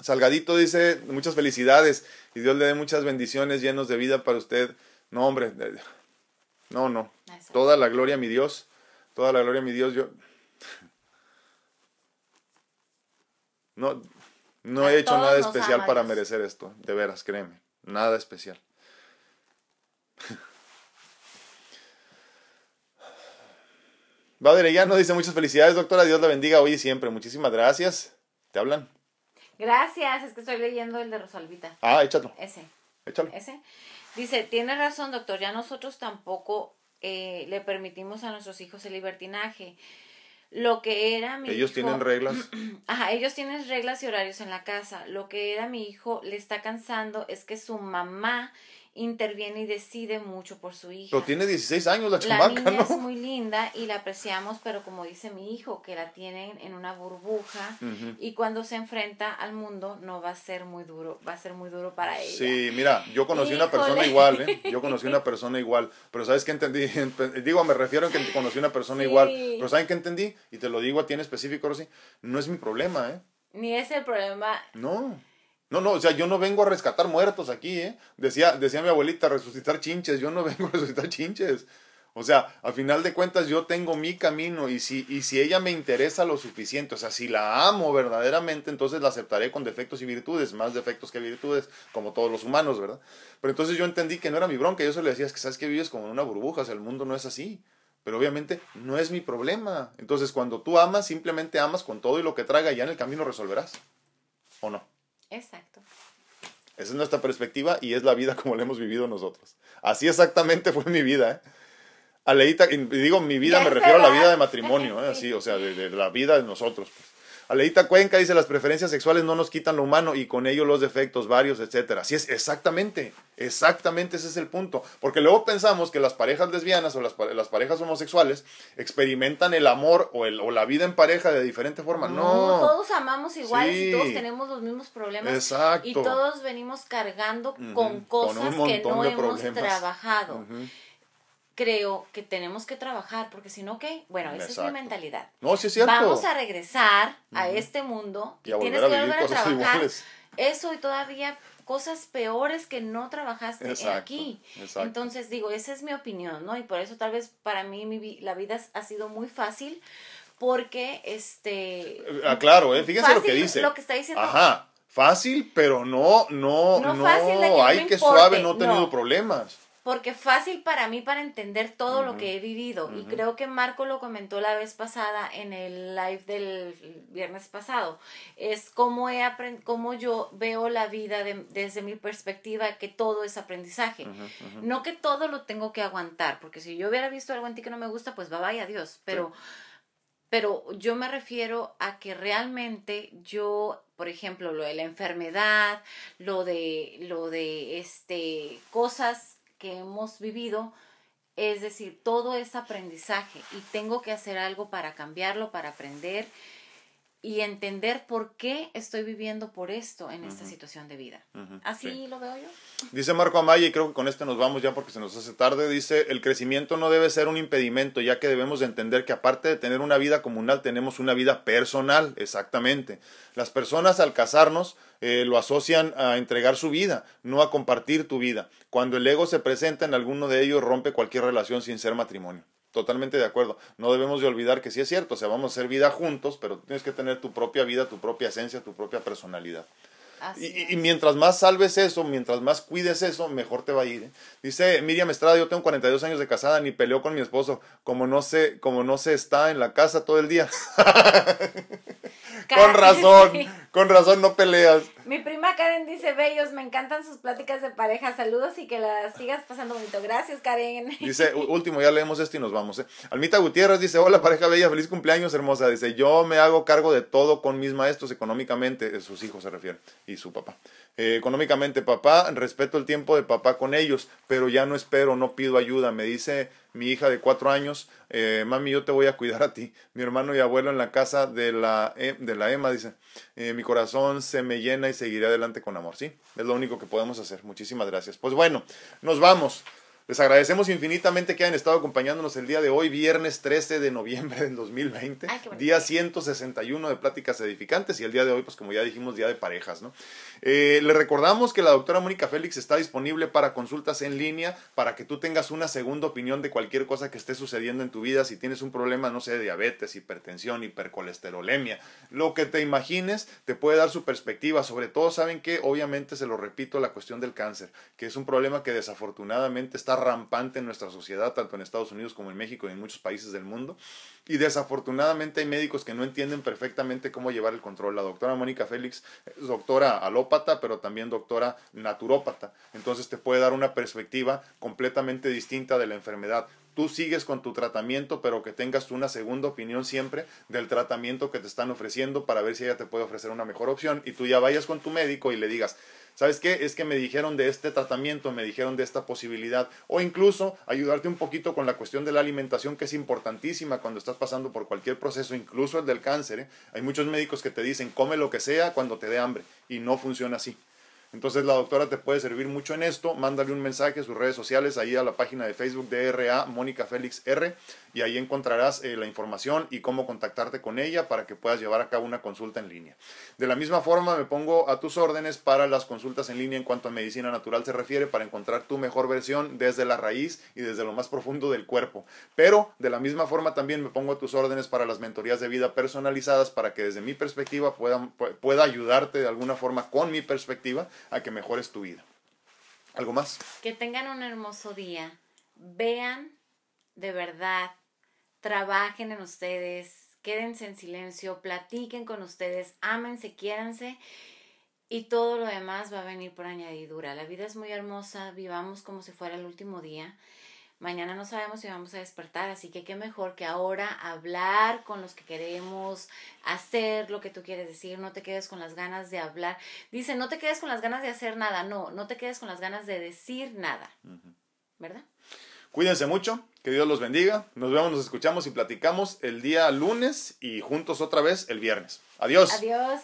S1: Salgadito dice muchas felicidades y Dios le dé muchas bendiciones llenos de vida para usted. No, hombre, no, no. Toda la gloria a mi Dios. Toda la gloria a mi Dios. Yo no, no he hecho nada especial para merecer esto. De veras, créeme. Nada especial. ya no dice muchas felicidades, doctora. Dios la bendiga hoy y siempre. Muchísimas gracias. ¿Te hablan?
S2: Gracias, es que estoy leyendo el de Rosalvita.
S1: Ah, échalo.
S2: Ese.
S1: Échalo.
S2: Ese. Dice, tiene razón, doctor, ya nosotros tampoco eh, le permitimos a nuestros hijos el libertinaje. Lo que era mi
S1: Ellos tienen reglas.
S2: Ajá, ellos tienen reglas y horarios en la casa. Lo que era mi hijo le está cansando es que su mamá interviene y decide mucho por su hija.
S1: Pero tiene 16 años la chamaca, la niña
S2: es muy linda y la apreciamos, pero como dice mi hijo, que la tienen en una burbuja y cuando se enfrenta al mundo no va a ser muy duro, va a ser muy duro para ella.
S1: Sí, mira, yo conocí una persona igual, ¿eh? Yo conocí una persona igual, pero ¿sabes qué entendí? Digo, me refiero a que conocí una persona igual, pero ¿saben qué entendí? Y te lo digo a ti en específico, Rosy, no es mi problema, ¿eh?
S2: Ni es el problema.
S1: No. No, no, o sea, yo no vengo a rescatar muertos aquí, ¿eh? Decía, decía mi abuelita, resucitar chinches, yo no vengo a resucitar chinches. O sea, a final de cuentas yo tengo mi camino y si, y si ella me interesa lo suficiente, o sea, si la amo verdaderamente, entonces la aceptaré con defectos y virtudes, más defectos que virtudes, como todos los humanos, ¿verdad? Pero entonces yo entendí que no era mi bronca, yo solo le decía, es que sabes que vives como en una burbuja, o sea, el mundo no es así. Pero obviamente no es mi problema. Entonces cuando tú amas, simplemente amas con todo y lo que traga y ya en el camino resolverás. ¿O no?
S2: Exacto.
S1: Esa es nuestra perspectiva y es la vida como la hemos vivido nosotros. Así exactamente fue mi vida. ¿eh? Aleita, y digo mi vida, me refiero a la vida de matrimonio, ¿eh? así, o sea, de, de, la vida de nosotros. Pues. Aleita Cuenca dice, las preferencias sexuales no nos quitan lo humano y con ello los defectos varios, etcétera. Así es, exactamente, exactamente ese es el punto. Porque luego pensamos que las parejas lesbianas o las, las parejas homosexuales experimentan el amor o, el, o la vida en pareja de diferente forma. No,
S2: todos amamos igual y todos tenemos los mismos problemas.
S1: Exacto.
S2: Y todos venimos cargando con cosas que no hemos trabajado creo que tenemos que trabajar, porque si no, ¿qué? Bueno, esa es mi mentalidad.
S1: No, sí es cierto.
S2: Vamos a regresar a este mundo.
S1: Y a volver Tienes que volver a
S2: trabajar. Eso y todavía cosas peores que no trabajaste aquí. Entonces, digo, esa es mi opinión, ¿no? Y por eso tal vez para mí mi, la vida ha sido muy fácil porque, este...
S1: Ah, claro, ¿eh? Fíjense lo que dice.
S2: Lo que está diciendo.
S1: Ajá, fácil, pero no, no, no, no fácil hay que suave, no he tenido problemas
S2: porque fácil para mí para entender todo lo que he vivido. Y creo que Marco lo comentó la vez pasada en el live del viernes pasado. Es cómo he cómo yo veo la vida desde mi perspectiva que todo es aprendizaje. No que todo lo tengo que aguantar porque si yo hubiera visto algo en ti que no me gusta pues va vaya Dios pero pero yo me refiero a que realmente yo por ejemplo lo de la enfermedad lo de lo de este cosas que hemos vivido, es decir, todo es aprendizaje y tengo que hacer algo para cambiarlo, para aprender y entender por qué estoy viviendo por esto en esta situación de vida. Así lo veo yo.
S1: Dice Marco Amaya, y creo que con este nos vamos ya porque se nos hace tarde, dice, el crecimiento no debe ser un impedimento, ya que debemos de entender que aparte de tener una vida comunal, tenemos una vida personal, exactamente. Las personas al casarnos eh, lo asocian a entregar su vida, no a compartir tu vida. Cuando el ego se presenta en alguno de ellos, rompe cualquier relación sin ser matrimonio. Totalmente de acuerdo. No debemos de olvidar que sí es cierto, o sea, vamos a hacer vida juntos, pero tienes que tener tu propia vida, tu propia esencia, tu propia personalidad. Y, y, mientras más salves eso, mientras más cuides eso, mejor te va a ir. ¿eh? Dice Miriam Estrada, yo tengo 42 años de casada, ni peleo con mi esposo, como no se, como no se está en la casa todo el día. con razón, con razón no peleas.
S2: Mi prima Karen dice, bellos, me encantan sus pláticas de pareja, saludos y que las sigas pasando bonito. Gracias, Karen.
S1: Dice, último, ya leemos esto y nos vamos. ¿eh? Almita Gutiérrez dice, hola pareja bella, feliz cumpleaños hermosa. Dice, yo me hago cargo de todo con mis maestros económicamente, sus hijos se refiere, y su papá. Eh, económicamente, papá, respeto el tiempo de papá con ellos, pero ya no espero, no pido ayuda. Me dice mi hija de cuatro años, eh, mami, yo te voy a cuidar a ti. Mi hermano y abuelo en la casa de la, e, de la Emma, dice, eh, mi corazón se me llena seguiré adelante con amor. Sí, es lo único que podemos hacer. Muchísimas gracias. Pues bueno, nos vamos. Les agradecemos infinitamente que hayan estado acompañándonos el día de hoy, viernes 13 de noviembre del 2020, día 161 de Pláticas Edificantes y el día de hoy, pues como ya dijimos, día de parejas, ¿no? Eh, le recordamos que la doctora Mónica Félix está disponible para consultas en línea, para que tú tengas una segunda opinión de cualquier cosa que esté sucediendo en tu vida, si tienes un problema, no sé, de diabetes, hipertensión, hipercolesterolemia, lo que te imagines, te puede dar su perspectiva, sobre todo, ¿saben que Obviamente, se lo repito, la cuestión del cáncer, que es un problema que desafortunadamente está rampante en nuestra sociedad, tanto en Estados Unidos como en México y en muchos países del mundo. Y desafortunadamente hay médicos que no entienden perfectamente cómo llevar el control. La doctora Mónica Félix es doctora alópata, pero también doctora naturópata. Entonces te puede dar una perspectiva completamente distinta de la enfermedad tú sigues con tu tratamiento, pero que tengas una segunda opinión siempre del tratamiento que te están ofreciendo para ver si ella te puede ofrecer una mejor opción y tú ya vayas con tu médico y le digas, ¿sabes qué? Es que me dijeron de este tratamiento, me dijeron de esta posibilidad, o incluso ayudarte un poquito con la cuestión de la alimentación, que es importantísima cuando estás pasando por cualquier proceso, incluso el del cáncer. ¿eh? Hay muchos médicos que te dicen, come lo que sea cuando te dé hambre, y no funciona así. Entonces la doctora te puede servir mucho en esto. Mándale un mensaje a sus redes sociales, ahí a la página de Facebook de RA, Mónica Félix R, y ahí encontrarás eh, la información y cómo contactarte con ella para que puedas llevar a cabo una consulta en línea. De la misma forma me pongo a tus órdenes para las consultas en línea en cuanto a medicina natural se refiere, para encontrar tu mejor versión desde la raíz y desde lo más profundo del cuerpo. Pero de la misma forma también me pongo a tus órdenes para las mentorías de vida personalizadas para que desde mi perspectiva pueda, pueda ayudarte de alguna forma con mi perspectiva a que mejores tu vida. ¿Algo más?
S2: Que tengan un hermoso día. Vean de verdad, trabajen en ustedes, quédense en silencio, platiquen con ustedes, ámense, quiéranse y todo lo demás va a venir por añadidura. La vida es muy hermosa, vivamos como si fuera el último día. Mañana no sabemos si vamos a despertar, así que qué mejor que ahora hablar con los que queremos, hacer lo que tú quieres decir, no te quedes con las ganas de hablar. Dice, no te quedes con las ganas de hacer nada, no, no te quedes con las ganas de decir nada. ¿Verdad?
S1: Cuídense mucho, que Dios los bendiga. Nos vemos, nos escuchamos y platicamos el día lunes y juntos otra vez el viernes. Adiós.
S2: Adiós.